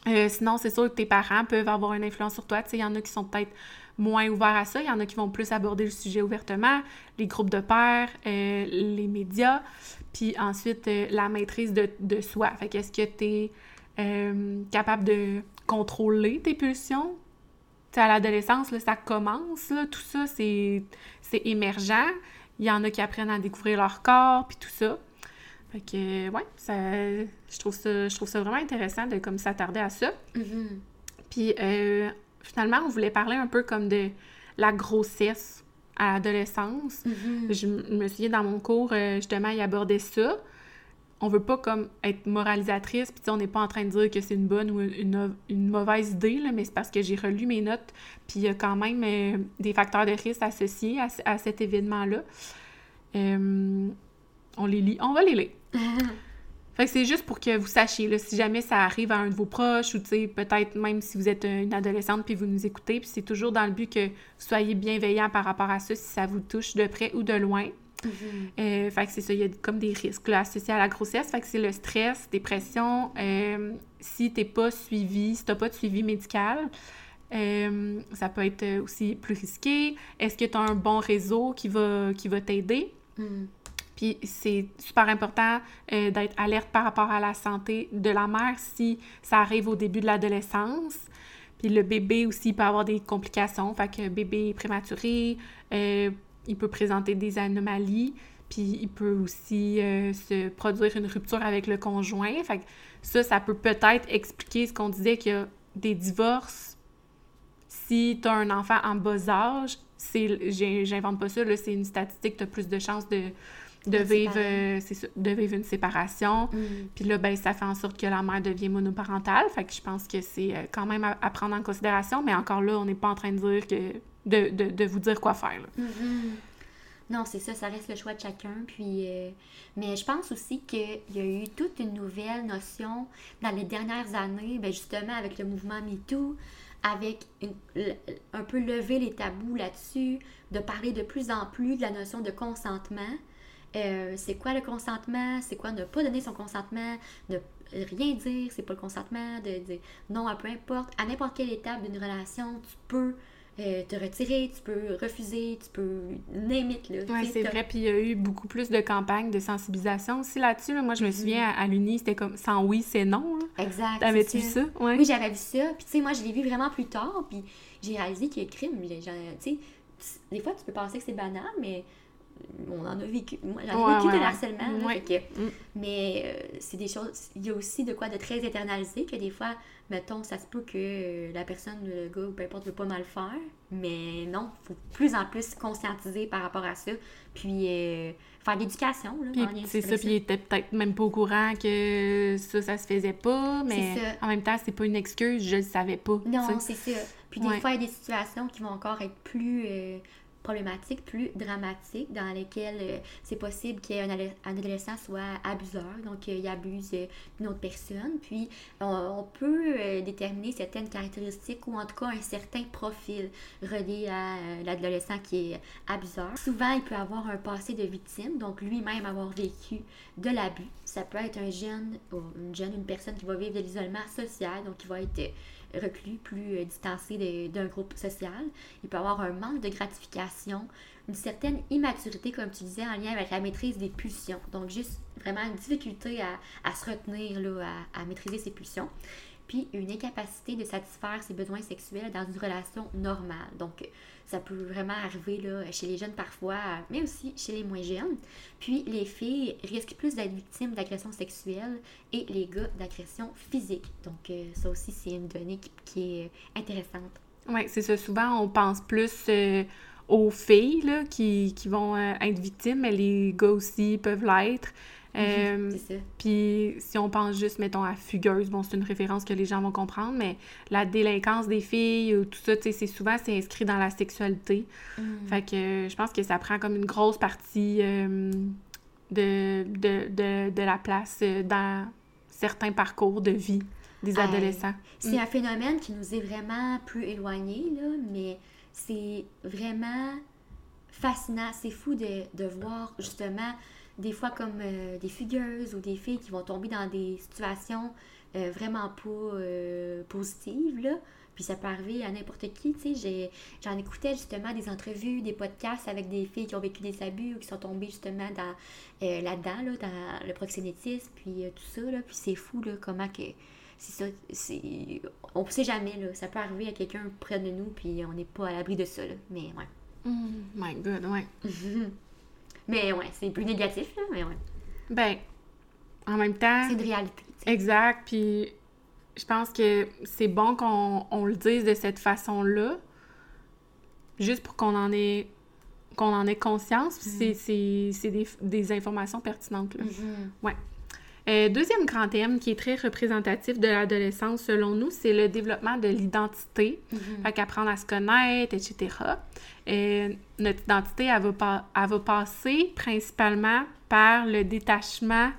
Euh, sinon, c'est sûr que tes parents peuvent avoir une influence sur toi. Tu sais, il y en a qui sont peut-être moins ouverts à ça. Il y en a qui vont plus aborder le sujet ouvertement. Les groupes de pairs, euh, les médias. Puis ensuite, euh, la maîtrise de, de soi. Fait qu'est-ce que tu es capable de contrôler tes pulsions? À l'adolescence, là, ça commence, là, tout ça, c'est c'est émergent. Il y en a qui apprennent à découvrir leur corps, puis tout ça. Fait que, ouais, ça, je, trouve ça, je trouve ça vraiment intéressant de comme s'attarder à ça. Mhm. Puis, euh, finalement, on voulait parler un peu comme de la grossesse à l'adolescence. Mhm. Je me souviens, dans mon cours, euh, justement, il abordait ça. On veut pas comme être moralisatrice, puis on n'est pas en train de dire que c'est une bonne ou une, une mauvaise idée, là, mais c'est parce que j'ai relu mes notes, puis il y a quand même euh, des facteurs de risque associés à, ce- à cet événement-là. Euh, on les lit, on va les lire. Fait que c'est juste pour que vous sachiez, là, si jamais ça arrive à un de vos proches, ou peut-être même si vous êtes une adolescente puis vous nous écoutez, puis c'est toujours dans le but que vous soyez bienveillant par rapport à ça, si ça vous touche de près ou de loin. Euh, fait que c'est ça, il y a comme des risques là, associés à la grossesse. Fait que c'est le stress, dépression, euh, si t'es pas suivi, si t'as pas de suivi médical, euh, ça peut être aussi plus risqué. Est-ce que tu as un bon réseau qui va, qui va t'aider? Mhm. Puis c'est super important euh, d'être alerte par rapport à la santé de la mère si ça arrive au début de l'adolescence. Puis le bébé aussi peut avoir des complications. Fait que bébé prématuré, euh, il peut présenter des anomalies. Puis il peut aussi euh, se produire une rupture avec le conjoint. Fait que ça, ça peut peut-être expliquer ce qu'on disait qu'il y a des divorces. Si tu as un enfant en bas âge, c'est j'invente pas ça, là, c'est une statistique, tu as plus de chances de, de vivre, euh, c'est de vivre une séparation. Mhm. Puis là, ben, ça fait en sorte que la mère devient monoparentale. Fait que je pense que c'est euh, quand même à, à prendre en considération. Mais encore là, on n'est pas en train de dire que de, vous dire quoi faire. Mhm. Non, c'est ça, ça reste le choix de chacun. Puis, euh, mais je pense aussi qu'il y a eu toute une nouvelle notion dans les dernières années, ben justement avec le mouvement MeToo, avec un peu lever les tabous là-dessus, de parler de plus en plus de la notion de consentement. Euh, c'est quoi le consentement? C'est quoi ne pas donner son consentement? Ne rien dire, c'est pas le consentement, de dire non à peu importe. À n'importe quelle étape d'une relation, tu peux euh, te retirer, tu peux refuser, tu peux it, là. Oui, c'est vrai. Puis il y a eu beaucoup plus de campagnes de sensibilisation aussi là-dessus. là. Moi, je me Mhm. souviens, à, à l'Uni, c'était comme sans oui, c'est non. là. Exact. T'avais-tu vu ça? Ouais. Oui, j'avais vu ça. Puis, tu sais, moi, je l'ai vu vraiment plus tard. Puis, j'ai réalisé qu'il y a crime. Tu sais, des fois, tu peux penser que c'est banal, mais on en a vécu. Moi, j'en ai vécu de l'harcèlement. Mm. Mais euh, c'est des choses. Il y a aussi de quoi de très internalisé que des fois, mettons, ça se peut que euh, la personne, le gars ou peu importe, veut pas mal faire. Mais non, il faut plus en plus conscientiser par rapport à ça. Puis euh, faire l'éducation. C'est ça, puis il était peut-être même pas au courant que ça, ça se faisait pas. Mais en même temps, c'est pas une excuse, je le savais pas. Non, c'est ça. Puis des fois, il y a des situations qui vont encore être plus problématiques plus dramatiques dans lesquelles euh, c'est possible qu'un adolescent soit abuseur, donc euh, il abuse euh, d'une autre personne. Puis on, peut déterminer certaines caractéristiques ou en tout cas un certain profil relié à l'adolescent qui est abuseur. Souvent, il peut avoir un passé de victime, donc lui-même avoir vécu de l'abus. Ça peut être un jeune, une jeune, une personne qui va vivre de l'isolement social, donc qui va être reclus, plus euh, distancé d'un groupe social. Il peut avoir un manque de gratification, une certaine immaturité, comme tu disais, en lien avec la maîtrise des pulsions. Donc, juste vraiment une difficulté à, se retenir, à, à maîtriser ses pulsions puis une incapacité de satisfaire ses besoins sexuels dans une relation normale. Donc, ça peut vraiment arriver là, chez les jeunes parfois, mais aussi chez les moins jeunes. Puis, les filles risquent plus d'être victimes d'agressions sexuelles et les gars d'agressions physiques. Donc, euh, ça aussi, c'est une donnée qui, est intéressante. Oui, c'est ça. Souvent, on pense plus euh, aux filles là, qui, qui vont euh, être victimes, mais les gars aussi peuvent l'être. Euh, puis si on pense juste, mettons, à Fugueuse, bon, c'est une référence que les gens vont comprendre, mais la délinquance des filles, ou tout ça, tu sais, c'est souvent, c'est inscrit dans la sexualité. Mm. Fait que euh, je pense que ça prend comme une grosse partie euh, de, de, de, la place dans certains parcours de vie des adolescents. C'est mm. un phénomène qui nous est vraiment plus éloigné, là, mais c'est vraiment fascinant. C'est fou de, de voir justement des fois comme euh, des fugueuses ou des filles qui vont tomber dans des situations euh, vraiment pas euh, positives, là. Puis ça peut arriver à n'importe qui, tu sais. J'en écoutais justement des entrevues, des podcasts avec des filles qui ont vécu des abus ou qui sont tombées justement dans là-dedans, là, dans le proxénétisme, puis tout ça, là. Puis c'est fou, là, comment que... C'est ça. On ne sait jamais, là. Ça peut arriver à quelqu'un près de nous, puis on n'est pas à l'abri de ça, là. Mais ouais. Mm, my God, ouais. Mais ouais, c'est plus négatif, là, mais ouais. Ben, en même temps. C'est une réalité. Exact. Puis je pense que c'est bon qu'on on le dise de cette façon-là, juste pour qu'on en ait qu'on en ait conscience. Mm. C'est des, des, informations pertinentes. Là. Mm-hmm. Ouais. Euh, deuxième grand thème qui est très représentatif de l'adolescence selon nous, c'est le développement de l'identité. Mm-hmm. Fait qu'apprendre à se connaître, etc. Euh, notre identité, elle va, elle va, passer principalement par le détachement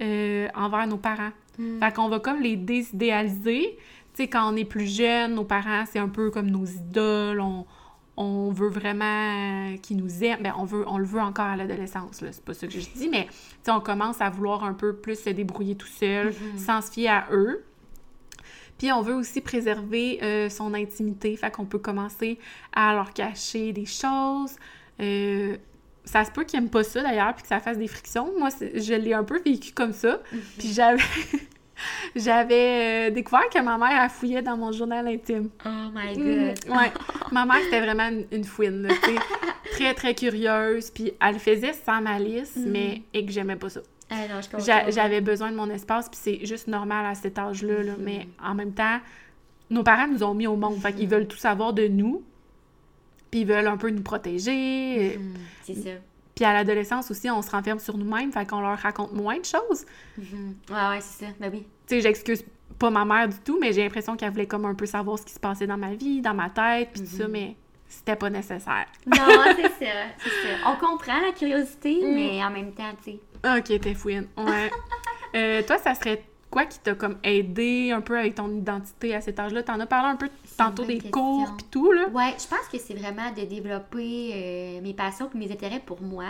euh, envers nos parents. Mm. Fait qu'on va comme les désidéaliser. Tu sais, quand on est plus jeune, nos parents, c'est un peu comme nos idoles. On, on veut vraiment qu'ils nous aiment. Ben, on, veut, on le veut encore à l'adolescence, c'est pas ça que je dis, mais on commence à vouloir un peu plus se débrouiller tout seul, mm-hmm. sans se fier à eux. Puis on veut aussi préserver euh, son intimité, fait qu'on peut commencer à leur cacher des choses. Euh, ça se peut qu'ils n'aiment pas ça d'ailleurs, puis que ça fasse des frictions. Moi, je l'ai un peu vécu comme ça. Mm-hmm. Puis j'avais. J'avais euh, découvert que ma mère a fouillé dans mon journal intime. Oh my mm, god. ouais. Ma mère, c'était vraiment une, fouine, très, très curieuse. Puis elle faisait sans malice, mm. mais et que j'aimais pas ça. Ah, j'avais besoin de mon espace, puis c'est juste normal à cet âge-là. Là, mm. Mais en même temps, nos parents nous ont mis au monde. Fait qu'ils veulent tout savoir de nous. Puis ils veulent un peu nous protéger. C'est ça. Puis à l'adolescence aussi, on se renferme sur nous-mêmes, fait qu'on leur raconte moins de choses. Mm-hmm. Ouais, ouais, c'est ça. Ben oui. Tu sais, j'excuse pas ma mère du tout, mais j'ai l'impression qu'elle voulait comme un peu savoir ce qui se passait dans ma vie, dans ma tête, puis tout ça, mm-hmm. mais c'était pas nécessaire. non, c'est ça, c'est ça. On comprend la curiosité, mm. mais en même temps, tu sais. Ok, t'es fouine. Ouais. euh, toi, ça serait quoi qui t'a comme aidé un peu avec ton identité à cet âge-là? T'en as parlé un peu tantôt des cours pis tout, là. Ouais, je pense que c'est vraiment de développer euh, mes passions et mes intérêts pour moi.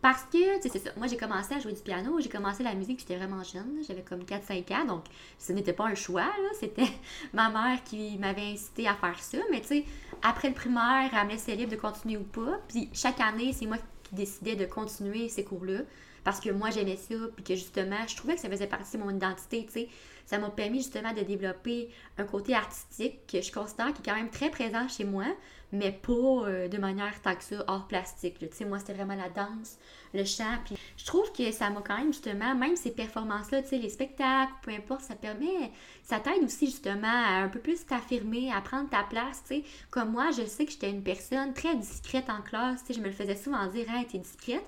Parce que, tu sais, c'est ça. Moi, j'ai commencé à jouer du piano. J'ai commencé la musique, j'étais vraiment jeune. J'avais comme 4-5 ans. Donc, ce n'était pas un choix, là. C'était ma mère qui m'avait incité à faire ça. Mais, tu sais, après le primaire, elle me laissait libre de continuer ou pas. Puis, chaque année, c'est moi qui décidais de continuer ces cours-là. Parce que moi j'aimais ça, puis que justement, je trouvais que ça faisait partie de mon identité, tu sais. Ça m'a permis justement de développer un côté artistique que je constate qui est quand même très présent chez moi, mais pas euh, de manière tant que ça hors plastique. Tu sais, moi c'était vraiment la danse, le chant, puis je trouve que ça m'a quand même justement, même ces performances-là, tu sais, les spectacles, peu importe, ça permet, ça t'aide aussi justement à un peu plus t'affirmer, à prendre ta place, tu sais. Comme moi, je sais que j'étais une personne très discrète en classe, tu sais, je me le faisais souvent dire, hey, t'es discrète.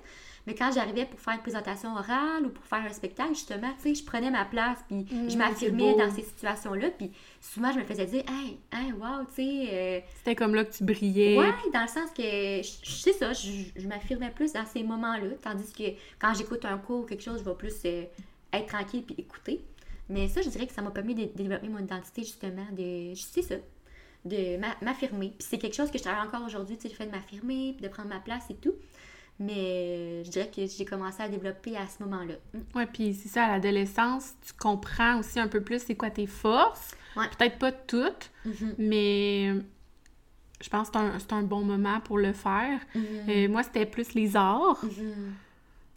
Mais quand j'arrivais pour faire une présentation orale ou pour faire un spectacle, justement, tu sais, je prenais ma place, puis je Mm, m'affirmais c'est beau. dans ces situations-là, puis souvent, je me faisais dire, hey, hey, wow, tu sais, euh, C'était comme là que tu brillais. Ouais, dans le sens que, je je sais ça, je, je m'affirmais plus dans ces moments-là, tandis que quand j'écoute un cours ou quelque chose, je vais plus euh, être tranquille puis écouter. Mais ça, je dirais que ça m'a permis de, de développer mon identité, justement, de, je sais ça, de m'a- m'affirmer. Puis c'est quelque chose que je travaille encore aujourd'hui, tu sais, le fait de m'affirmer, de prendre ma place et tout. Mais euh, je dirais que j'ai commencé à développer à ce moment-là. Mm. Ouais, puis c'est ça, à l'adolescence, tu comprends aussi un peu plus c'est quoi tes forces. Ouais. Peut-être pas toutes, Mhm. mais je pense que c'est un, un bon moment pour le faire. Mhm. Euh, moi, c'était plus les arts. Mhm.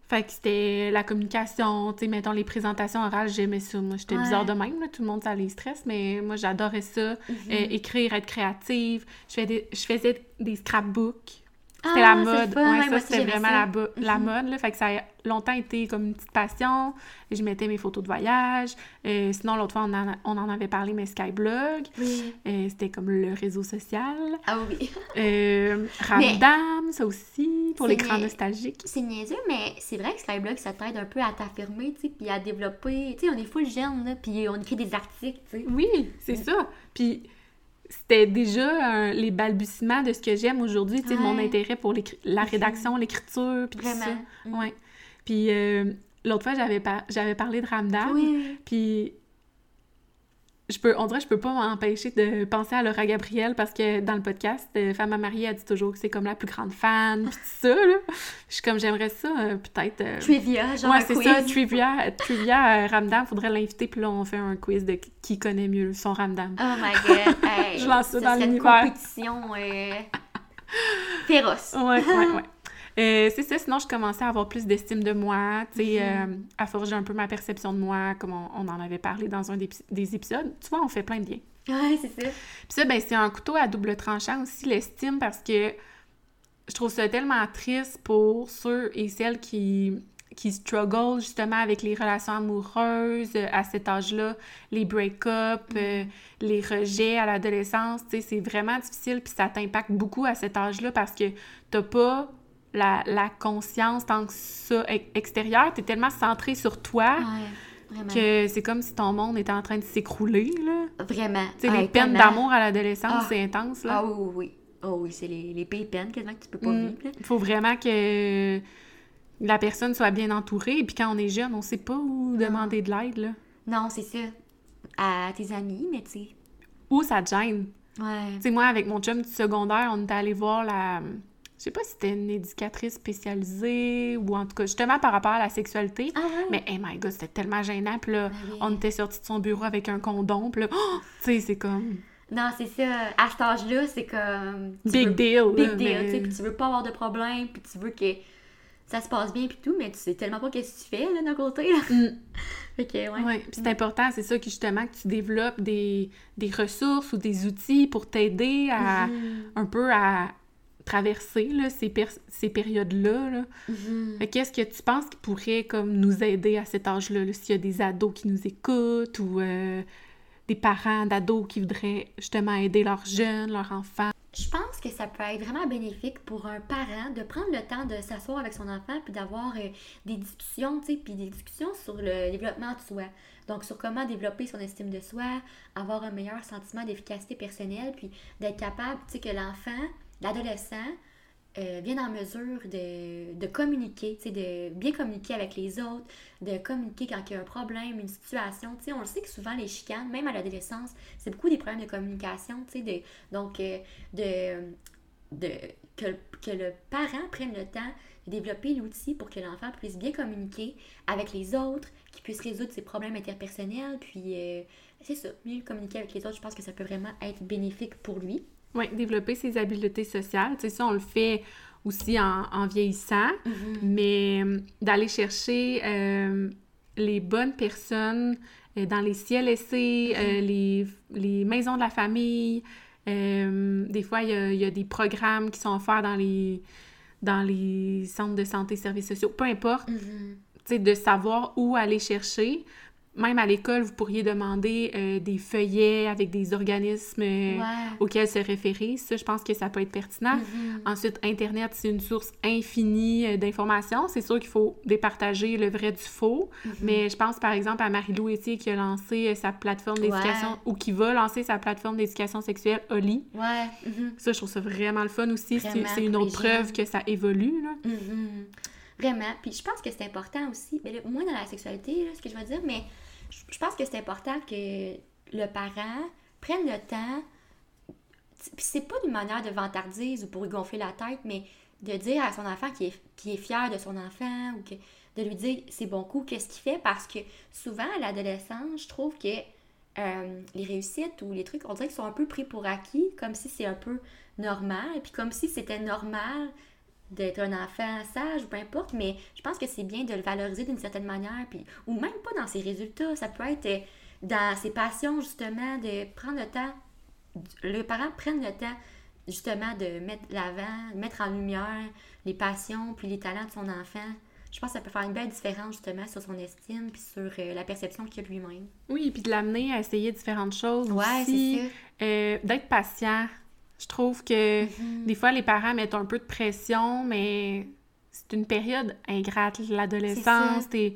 Fait que c'était la communication, tu sais, mettons les présentations orales, j'aimais ça. Moi, j'étais Ouais. bizarre de même, là. tout le monde, ça les stresse, mais moi, j'adorais ça. Euh, écrire, être créative. Je des, je faisais des scrapbooks. C'était Ah, la c'est mode. fun. Ouais, Ouais, ça, c'était vraiment ça. la, la Mhm. mode. Là. Fait que ça a longtemps été comme une petite passion. Je mettais mes photos de voyage. Euh, sinon, l'autre fois, on en, a- on en avait parlé, mais Skyblog. Oui. Euh, c'était comme le réseau social. Ah oui. Euh, Ramdam, ça aussi, pour grands niais- nostalgiques. C'est niaiseux, mais c'est vrai que Skyblog, ça t'aide un peu à t'affirmer, tu sais, puis à développer. Tu sais, on est full jeune, là, puis on écrit des articles, tu sais. Oui, c'est ça. Puis c'était déjà un- les balbutiements de ce que j'aime aujourd'hui, tu sais, mon intérêt pour la rédaction, l'écriture, puis tout ça. Mm. Ouais. Puis euh, l'autre fois, j'avais par- j'avais parlé de Ramdam, Oui. puis je peux, on dirait que je peux pas m'empêcher de penser à Laura Gabriel parce que dans le podcast, euh, Femme à marier, elle dit toujours que c'est comme la plus grande fan, puis tout ça, là. Je suis comme, j'aimerais ça, euh, peut-être... euh, Trivia, genre ouais, c'est ça, trivia, trivia euh, Ramdam, faudrait l'inviter, puis là, on fait un quiz de qui- connaît mieux son Ramdam. Oh my god. Hey, Je lance ça dans serait une l'univers. compétition féroce. Ouais, ouais, ouais. Euh, c'est ça, sinon je commençais à avoir plus d'estime de moi, tu sais, Mhm. euh, à forger un peu ma perception de moi, comme on, on en avait parlé dans un des, des épisodes. Tu vois, on fait plein de liens. Ouais, c'est ça. Puis ça, ben, c'est un couteau à double tranchant aussi, l'estime, parce que je trouve ça tellement triste pour ceux et celles qui, qui struggle justement avec les relations amoureuses euh, à cet âge-là, les break-up, euh, les rejets à l'adolescence, tu sais, c'est vraiment difficile, puis ça t'impacte beaucoup à cet âge-là parce que t'as pas la, la conscience tant que ça extérieure, t'es tellement centré sur toi Ouais, que c'est comme si ton monde était en train de s'écrouler, là. Vraiment. Tu sais, Ouais, les peines d'amour à l'adolescence, Ah. c'est intense, là. Ah oui, oui, oui. Oh oui, c'est les, les pires peines quasiment que tu peux pas Mm. vivre. Il faut vraiment que la personne soit bien entourée. Et puis quand on est jeune, on sait pas où demander de l'aide, là. Non, c'est ça. À tes amis, mais tu sais. Où ça te gêne. Ouais. Tu sais, moi, avec mon chum du secondaire, on était allé voir la... Je sais pas si c'était une éducatrice spécialisée ou en tout cas, justement par rapport à la sexualité. Ah ouais. Mais, hey my god, c'était tellement gênant. Puis là, Ben oui. on était sortis de son bureau avec un condom. Puis là, oh! tu sais, c'est comme... Non, c'est ça. À cet âge-là, c'est comme. Big veux- deal. Big deal, mais- tu sais. Puis tu veux pas avoir de problème, puis tu veux que ça se passe bien, puis tout, mais tu sais tellement pas qu'est-ce que tu fais, là, d'un côté, là. Mm. Que, ouais. Oui, puis c'est important, c'est ça, que justement, que tu développes des, des ressources ou des outils pour t'aider à Mhm. un peu à traverser là, ces, périodes-là. là. Mhm. Qu'est-ce que tu penses qui pourrait comme nous aider à cet âge-là? là, S'il y a des ados qui nous écoutent ou euh, des parents d'ados qui voudraient justement aider leurs jeunes, leurs enfants? Je pense que ça peut être vraiment bénéfique pour un parent de prendre le temps de s'asseoir avec son enfant puis d'avoir euh, des discussions, tu sais, puis des discussions sur le développement de soi. Donc, sur comment développer son estime de soi, avoir un meilleur sentiment d'efficacité personnelle, puis d'être capable, tu sais, que l'enfant, l'adolescent, euh, vienne en mesure de, de communiquer, de bien communiquer avec les autres, de communiquer quand il y a un problème, une situation. On le sait que souvent les chicanes, même à l'adolescence, c'est beaucoup des problèmes de communication, de, donc euh, de, de que, que le parent prenne le temps de développer l'outil pour que l'enfant puisse bien communiquer avec les autres, qu'il puisse résoudre ses problèmes interpersonnels, puis euh, c'est ça, mieux communiquer avec les autres, je pense que ça peut vraiment être bénéfique pour lui. Oui, développer ses habiletés sociales. Tu sais, ça, on le fait aussi en, vieillissant, Mhm. mais euh, d'aller chercher euh, les bonnes personnes euh, dans les CLSC, euh, les, les maisons de la famille. Des fois, il y, a, il y a des programmes qui sont offerts dans les, dans les centres de santé, services sociaux, peu importe Mhm. tu sais, de savoir où aller chercher. Même à l'école, vous pourriez demander euh, des feuillets avec des organismes euh, Ouais. auxquels se référer. Ça, je pense que ça peut être pertinent. Mhm. Ensuite, Internet, c'est une source infinie euh, d'informations. C'est sûr qu'il faut départager le vrai du faux. Mhm. Mais je pense, par exemple, à Marie-Lou Etier qui a lancé sa plateforme d'éducation, Ouais. ou qui va lancer sa plateforme d'éducation sexuelle, Oli. Ouais. mhm. Ça, je trouve ça vraiment le fun aussi. C'est une autre preuve que ça évolue, là. Vraiment. Puis je pense que c'est important aussi, mais là, moins dans la sexualité, là, ce que je veux dire, mais je, pense que c'est important que le parent prenne le temps. Puis c'est pas d'une manière de vantardise ou pour lui gonfler la tête, mais de dire à son enfant qu'il est, est fier de son enfant ou que, de lui dire c'est bon coup, qu'est-ce qu'il fait, parce que souvent à l'adolescence, je trouve que euh, les réussites ou les trucs, on dirait qu'ils sont un peu pris pour acquis, comme si c'est un peu normal, puis comme si c'était normal d'être un enfant sage ou peu importe, mais je pense que c'est bien de le valoriser d'une certaine manière, puis, ou même pas dans ses résultats, ça peut être euh, dans ses passions justement, de prendre le temps, les parents prennent le temps justement de mettre l'avant, mettre en lumière les passions puis les talents de son enfant. Je pense que ça peut faire une belle différence justement sur son estime puis sur euh, la perception qu'il a de lui-même. Oui, puis de l'amener à essayer différentes choses Ouais, aussi. Euh, D'être patient. Je trouve que Mhm. des fois, les parents mettent un peu de pression, mais c'est une période ingrate, l'adolescence. T'es-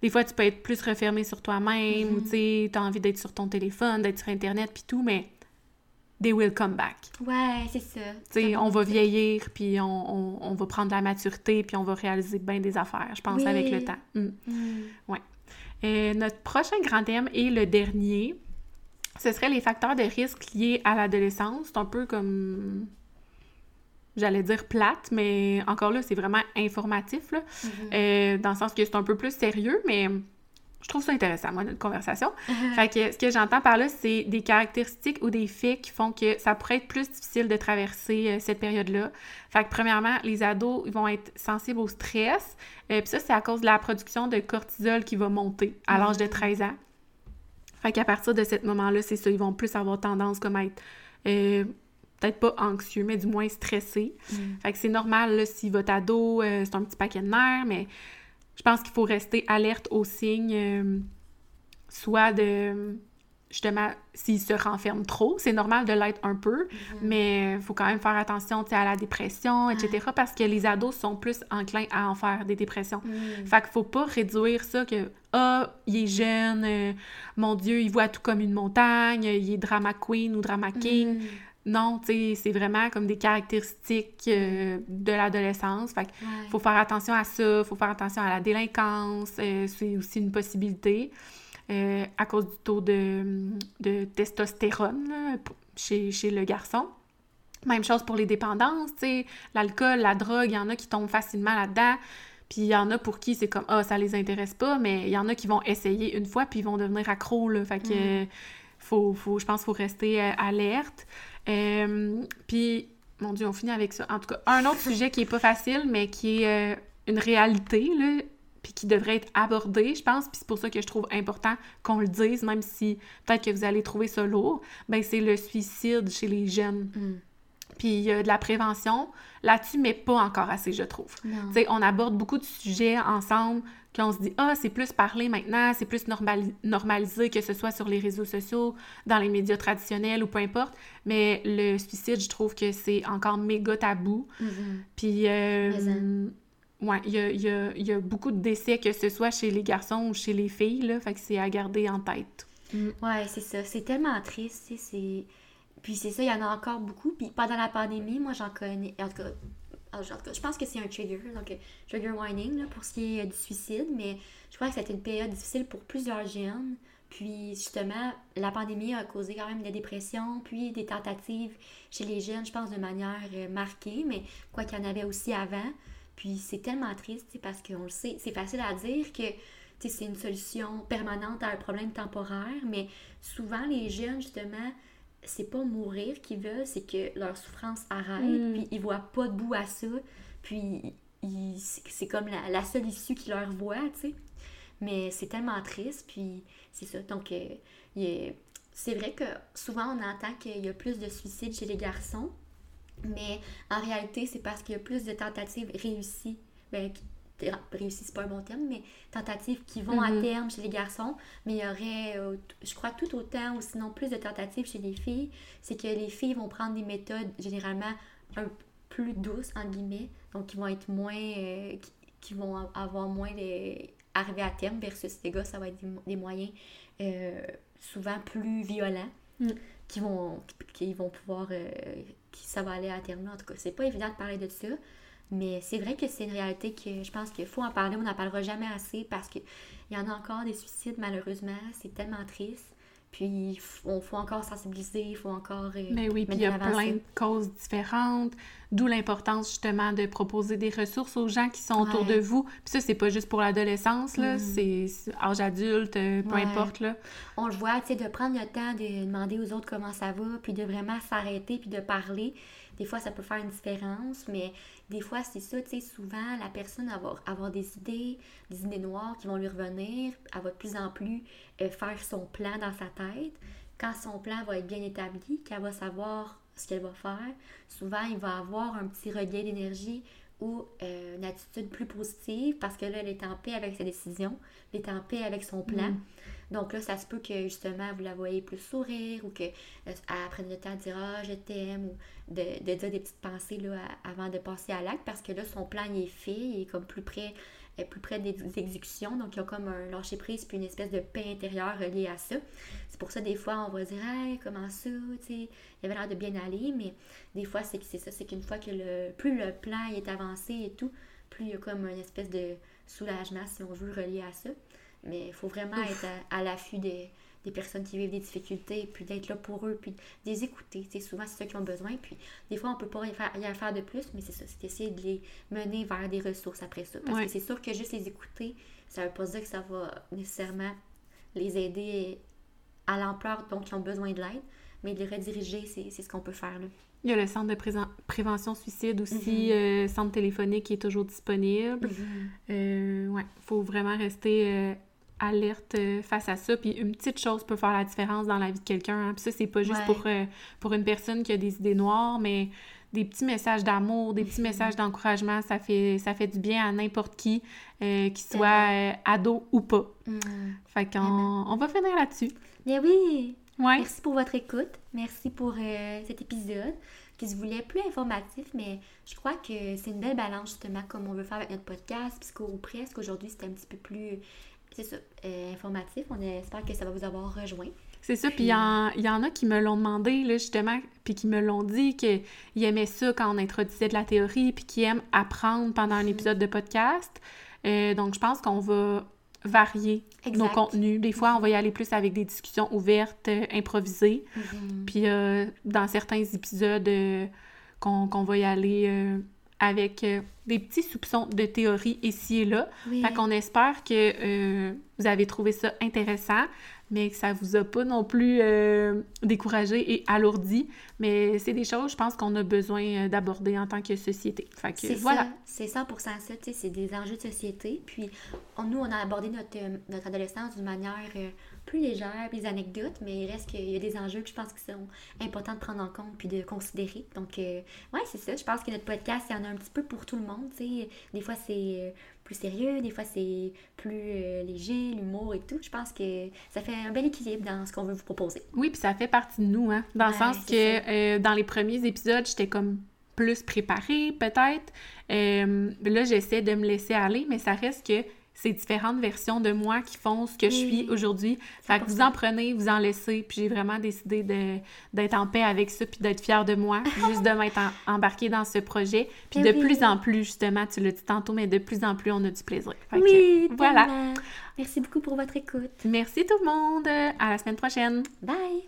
Des fois, tu peux être plus refermé sur toi-même, ou Mhm. tu as envie d'être sur ton téléphone, d'être sur Internet, puis tout, mais they will come back. Ouais, c'est ça. Tu sais, Ça on va vieillir, puis on, on- on va prendre de la maturité, puis on va réaliser bien des affaires, je pense, Oui. avec le temps. Mm. Mhm. Euh, notre prochain grand thème et le dernier, ce serait les facteurs de risque liés à l'adolescence. C'est un peu comme, j'allais dire plate, mais encore là, c'est vraiment informatif, là. Mhm. Euh, dans le sens que c'est un peu plus sérieux, mais je trouve ça intéressant, moi, notre conversation. Fait que ce que j'entends par là, c'est des caractéristiques ou des faits qui font que ça pourrait être plus difficile de traverser euh, cette période-là. Fait que premièrement, les ados, ils vont être sensibles au stress. Euh, Puis ça, c'est à cause de la production de cortisol qui va monter à l'âge de 13 ans. Fait qu'à partir de ce moment-là, c'est ça, ils vont plus avoir tendance comme à être euh, peut-être pas anxieux, mais du moins stressés. Mhm. Fait que c'est normal, là, si votre ado, euh, c'est un petit paquet de nerfs, mais je pense qu'il faut rester alerte aux signes, euh, soit de, justement, s'il se renferme trop, c'est normal de l'être un peu, mais il faut quand même faire attention, à la dépression, etc., parce que les ados sont plus enclins à en faire des dépressions. Mhm. Fait qu'il faut pas réduire ça que ah, il est jeune, euh, mon Dieu, il voit tout comme une montagne, il est drama queen ou drama king. Mhm. Non, tu sais, c'est vraiment comme des caractéristiques euh, de l'adolescence. Fait qu'il Ouais. faut faire attention à ça, faut faire attention à la délinquance, euh, c'est aussi une possibilité euh, à cause du taux de, de testostérone là, chez, chez le garçon. Même chose pour les dépendances, l'alcool, la drogue, il y en a qui tombent facilement là-dedans. Puis il y en a pour qui c'est comme ah ça les intéresse pas, mais il y en a qui vont essayer une fois puis ils vont devenir accros là. Fait que Mm. faut, faut, je pense qu'il faut rester euh, alerte. Euh, puis mon Dieu, on finit avec ça. En tout cas, un autre sujet qui est pas facile, mais qui est euh, une réalité là, puis qui devrait être abordé, je pense. Puis c'est pour ça que je trouve important qu'on le dise, même si peut-être que vous allez trouver ça lourd. Ben c'est le suicide chez les jeunes. Mhm. Puis il y a de la prévention là-dessus, mais pas encore assez, je trouve. Non. Tu sais, on aborde beaucoup de sujets ensemble, qu'on se dit, ah, c'est plus parlé maintenant, c'est plus normali- normalisé, que ce soit sur les réseaux sociaux, dans les médias traditionnels ou peu importe. Mais le suicide, je trouve que c'est encore méga tabou. Mhm. Puis, euh, Ouais, il y a, y y a beaucoup de décès, que ce soit chez les garçons ou chez les filles, là. Fait que c'est à garder en tête. Ouais, c'est ça. C'est tellement triste, c'est... Puis c'est ça, il y en a encore beaucoup. Puis pendant la pandémie, moi, j'en connais... En tout cas, en tout cas, je pense que c'est un trigger, donc euh, trigger warning, là, pour ce qui est euh, du suicide. Mais je crois que c'était une période difficile pour plusieurs jeunes. Puis justement, la pandémie a causé quand même des dépressions, puis des tentatives chez les jeunes, je pense, de manière euh, marquée. Mais quoi qu'il y en avait aussi avant. Puis c'est tellement triste, parce qu'on le sait, c'est facile à dire que c'est une solution permanente à un problème temporaire, mais souvent les jeunes, justement, c'est pas mourir qu'ils veulent, c'est que leur souffrance arrête, Mm. puis ils voient pas de bout à ça, puis c'est comme la, la seule issue qu'ils leur voient, tu sais. Mais c'est tellement triste, puis c'est ça. Donc, euh, c'est vrai que souvent on entend qu'il y a plus de suicides chez les garçons, mais en réalité, c'est parce qu'il y a plus de tentatives réussies. Ben, réussies, c'est pas un bon terme, mais tentatives qui vont à Mhm. terme chez les garçons, mais il y aurait, euh, je crois, tout autant ou sinon plus de tentatives chez les filles. C'est que les filles vont prendre des méthodes généralement un plus douces, en guillemets, donc qui vont être moins. euh, qui, qui vont avoir moins les. arriver à terme versus les gars, ça va être des moyens euh, souvent plus violents Mm. Qui vont qui vont pouvoir euh, qui ça va aller à terme en tout cas. C'est pas évident de parler de ça mais c'est vrai que c'est une réalité que je pense qu'il faut en parler. On n'en parlera jamais assez parce que il y en a encore des suicides malheureusement. C'est tellement triste puis il faut, encore sensibiliser il faut encore euh, Mais oui, puis il y a plein de causes différentes, d'où l'importance justement de proposer des ressources aux gens qui sont autour de vous. Puis ça, c'est pas juste pour l'adolescence, là, Mhm. c'est âge adulte, euh, peu Ouais. importe, là. on le voit, tu sais, de prendre le temps de demander aux autres comment ça va, puis de vraiment s'arrêter, puis de parler. Des fois, ça peut faire une différence, mais des fois, c'est ça, tu sais, souvent, la personne va avoir, des idées, des idées noires qui vont lui revenir, elle va de plus en plus euh, faire son plan dans sa tête. Quand son plan va être bien établi, qu'elle va savoir ce qu'elle va faire, souvent, il va avoir un petit regain d'énergie ou euh, une attitude plus positive parce que là, elle est en paix avec sa décision, elle est en paix avec son plan. Mm. Donc là, ça se peut que justement vous la voyez plus sourire ou qu'elle prenne le temps de dire Ah, je t'aime ou de, de dire des petites pensées là, avant de passer à l'acte parce que là, son plan il est fait, il est comme plus près, est plus près des exécutions. Donc il y a comme un lâcher prise puis une espèce de paix intérieure reliée à ça. C'est pour ça, des fois, on va dire Hey, comment ça, tu sais, il avait l'air de bien aller, mais des fois, c'est c'est ça, c'est qu'une fois que le plus le plan est avancé et tout, plus il y a comme une espèce de soulagement, si on veut, relié à ça. Mais il faut vraiment Ouf. être à, à l'affût des, des personnes qui vivent des difficultés, puis d'être là pour eux, puis de les écouter. Sais, souvent, c'est ceux qui ont besoin. Puis des fois, on peut pas y faire, y en faire de plus, mais c'est ça, c'est d'essayer de les mener vers des ressources après ça. Parce Ouais. que c'est sûr que juste les écouter, ça veut pas dire que ça va nécessairement les aider à l'ampleur dont ils ont besoin de l'aide, mais de les rediriger, c'est c'est ce qu'on peut faire. Là. Il y a le centre de prévention suicide aussi, Mhm. euh, centre téléphonique qui est toujours disponible. Euh, ouais, faut vraiment rester euh, alerte euh, face à ça. Puis une petite chose peut faire la différence dans la vie de quelqu'un. hein. Puis ça, c'est pas juste Ouais. pour, euh, pour une personne qui a des idées noires, mais des petits messages d'amour, des petits Mhm. messages d'encouragement, ça fait, ça fait du bien à n'importe qui, euh, qu'il soit euh, ado ou pas. Mhm. Fait qu'on on va finir là-dessus. Mais oui, Ouais. Merci pour votre écoute. Merci pour cet épisode qui se voulait plus informatif, mais je crois que c'est une belle balance justement comme on veut faire avec notre podcast, puisqu'au presque aujourd'hui c'était un petit peu plus, c'est ça, euh, informatif. On espère que ça va vous avoir rejoint. C'est ça, puis il y, y en a qui me l'ont demandé, là, justement, puis qui me l'ont dit qu'ils aimaient ça quand on introduisait de la théorie, puis qu'ils aiment apprendre pendant un Mhm. épisode de podcast. Euh, donc, je pense qu'on va varier nos Exact. contenus. Des fois, on va y aller plus avec des discussions ouvertes, euh, improvisées, Mhm. puis euh, dans certains épisodes, qu'on qu'on va y aller avec euh, des petits soupçons de théorie ici et là. Oui. Fait qu'on espère que euh, vous avez trouvé ça intéressant, mais que ça vous a pas non plus euh, découragé et alourdi. Mais c'est des choses, je pense, qu'on a besoin d'aborder en tant que société. Fait que C'est voilà. ça, c'est 100% ça, tu sais, c'est des enjeux de société. Puis on- nous, on a abordé notre, notre adolescence d'une manière plus légère, puis des anecdotes, mais il reste qu'il y a des enjeux que je pense qui sont importants de prendre en compte puis de considérer. Donc, euh, ouais, c'est ça. Je pense que notre podcast, il y en a un petit peu pour tout le monde. Des fois, c'est euh, plus sérieux, des fois, c'est plus euh, léger, l'humour et tout. Je pense que ça fait un bel équilibre dans ce qu'on veut vous proposer. Oui, puis ça fait partie de nous, hein. Dans le sens que euh, dans les premiers épisodes, j'étais comme plus préparée, peut-être. Là, j'essaie de me laisser aller, mais ça reste que c'est différentes versions de moi qui font ce que je suis aujourd'hui. Fait que vous 100%. en prenez, vous en laissez, puis j'ai vraiment décidé d'être en paix avec ça, puis d'être fière de moi, puis juste de m'être en- embarquée dans ce projet. Puis Mais de oui. plus en plus, justement, tu l'as dit tantôt, mais de plus en plus, on a du plaisir. Fait que, Oui, voilà. tellement. Merci beaucoup pour votre écoute. Merci tout le monde! À la semaine prochaine! Bye!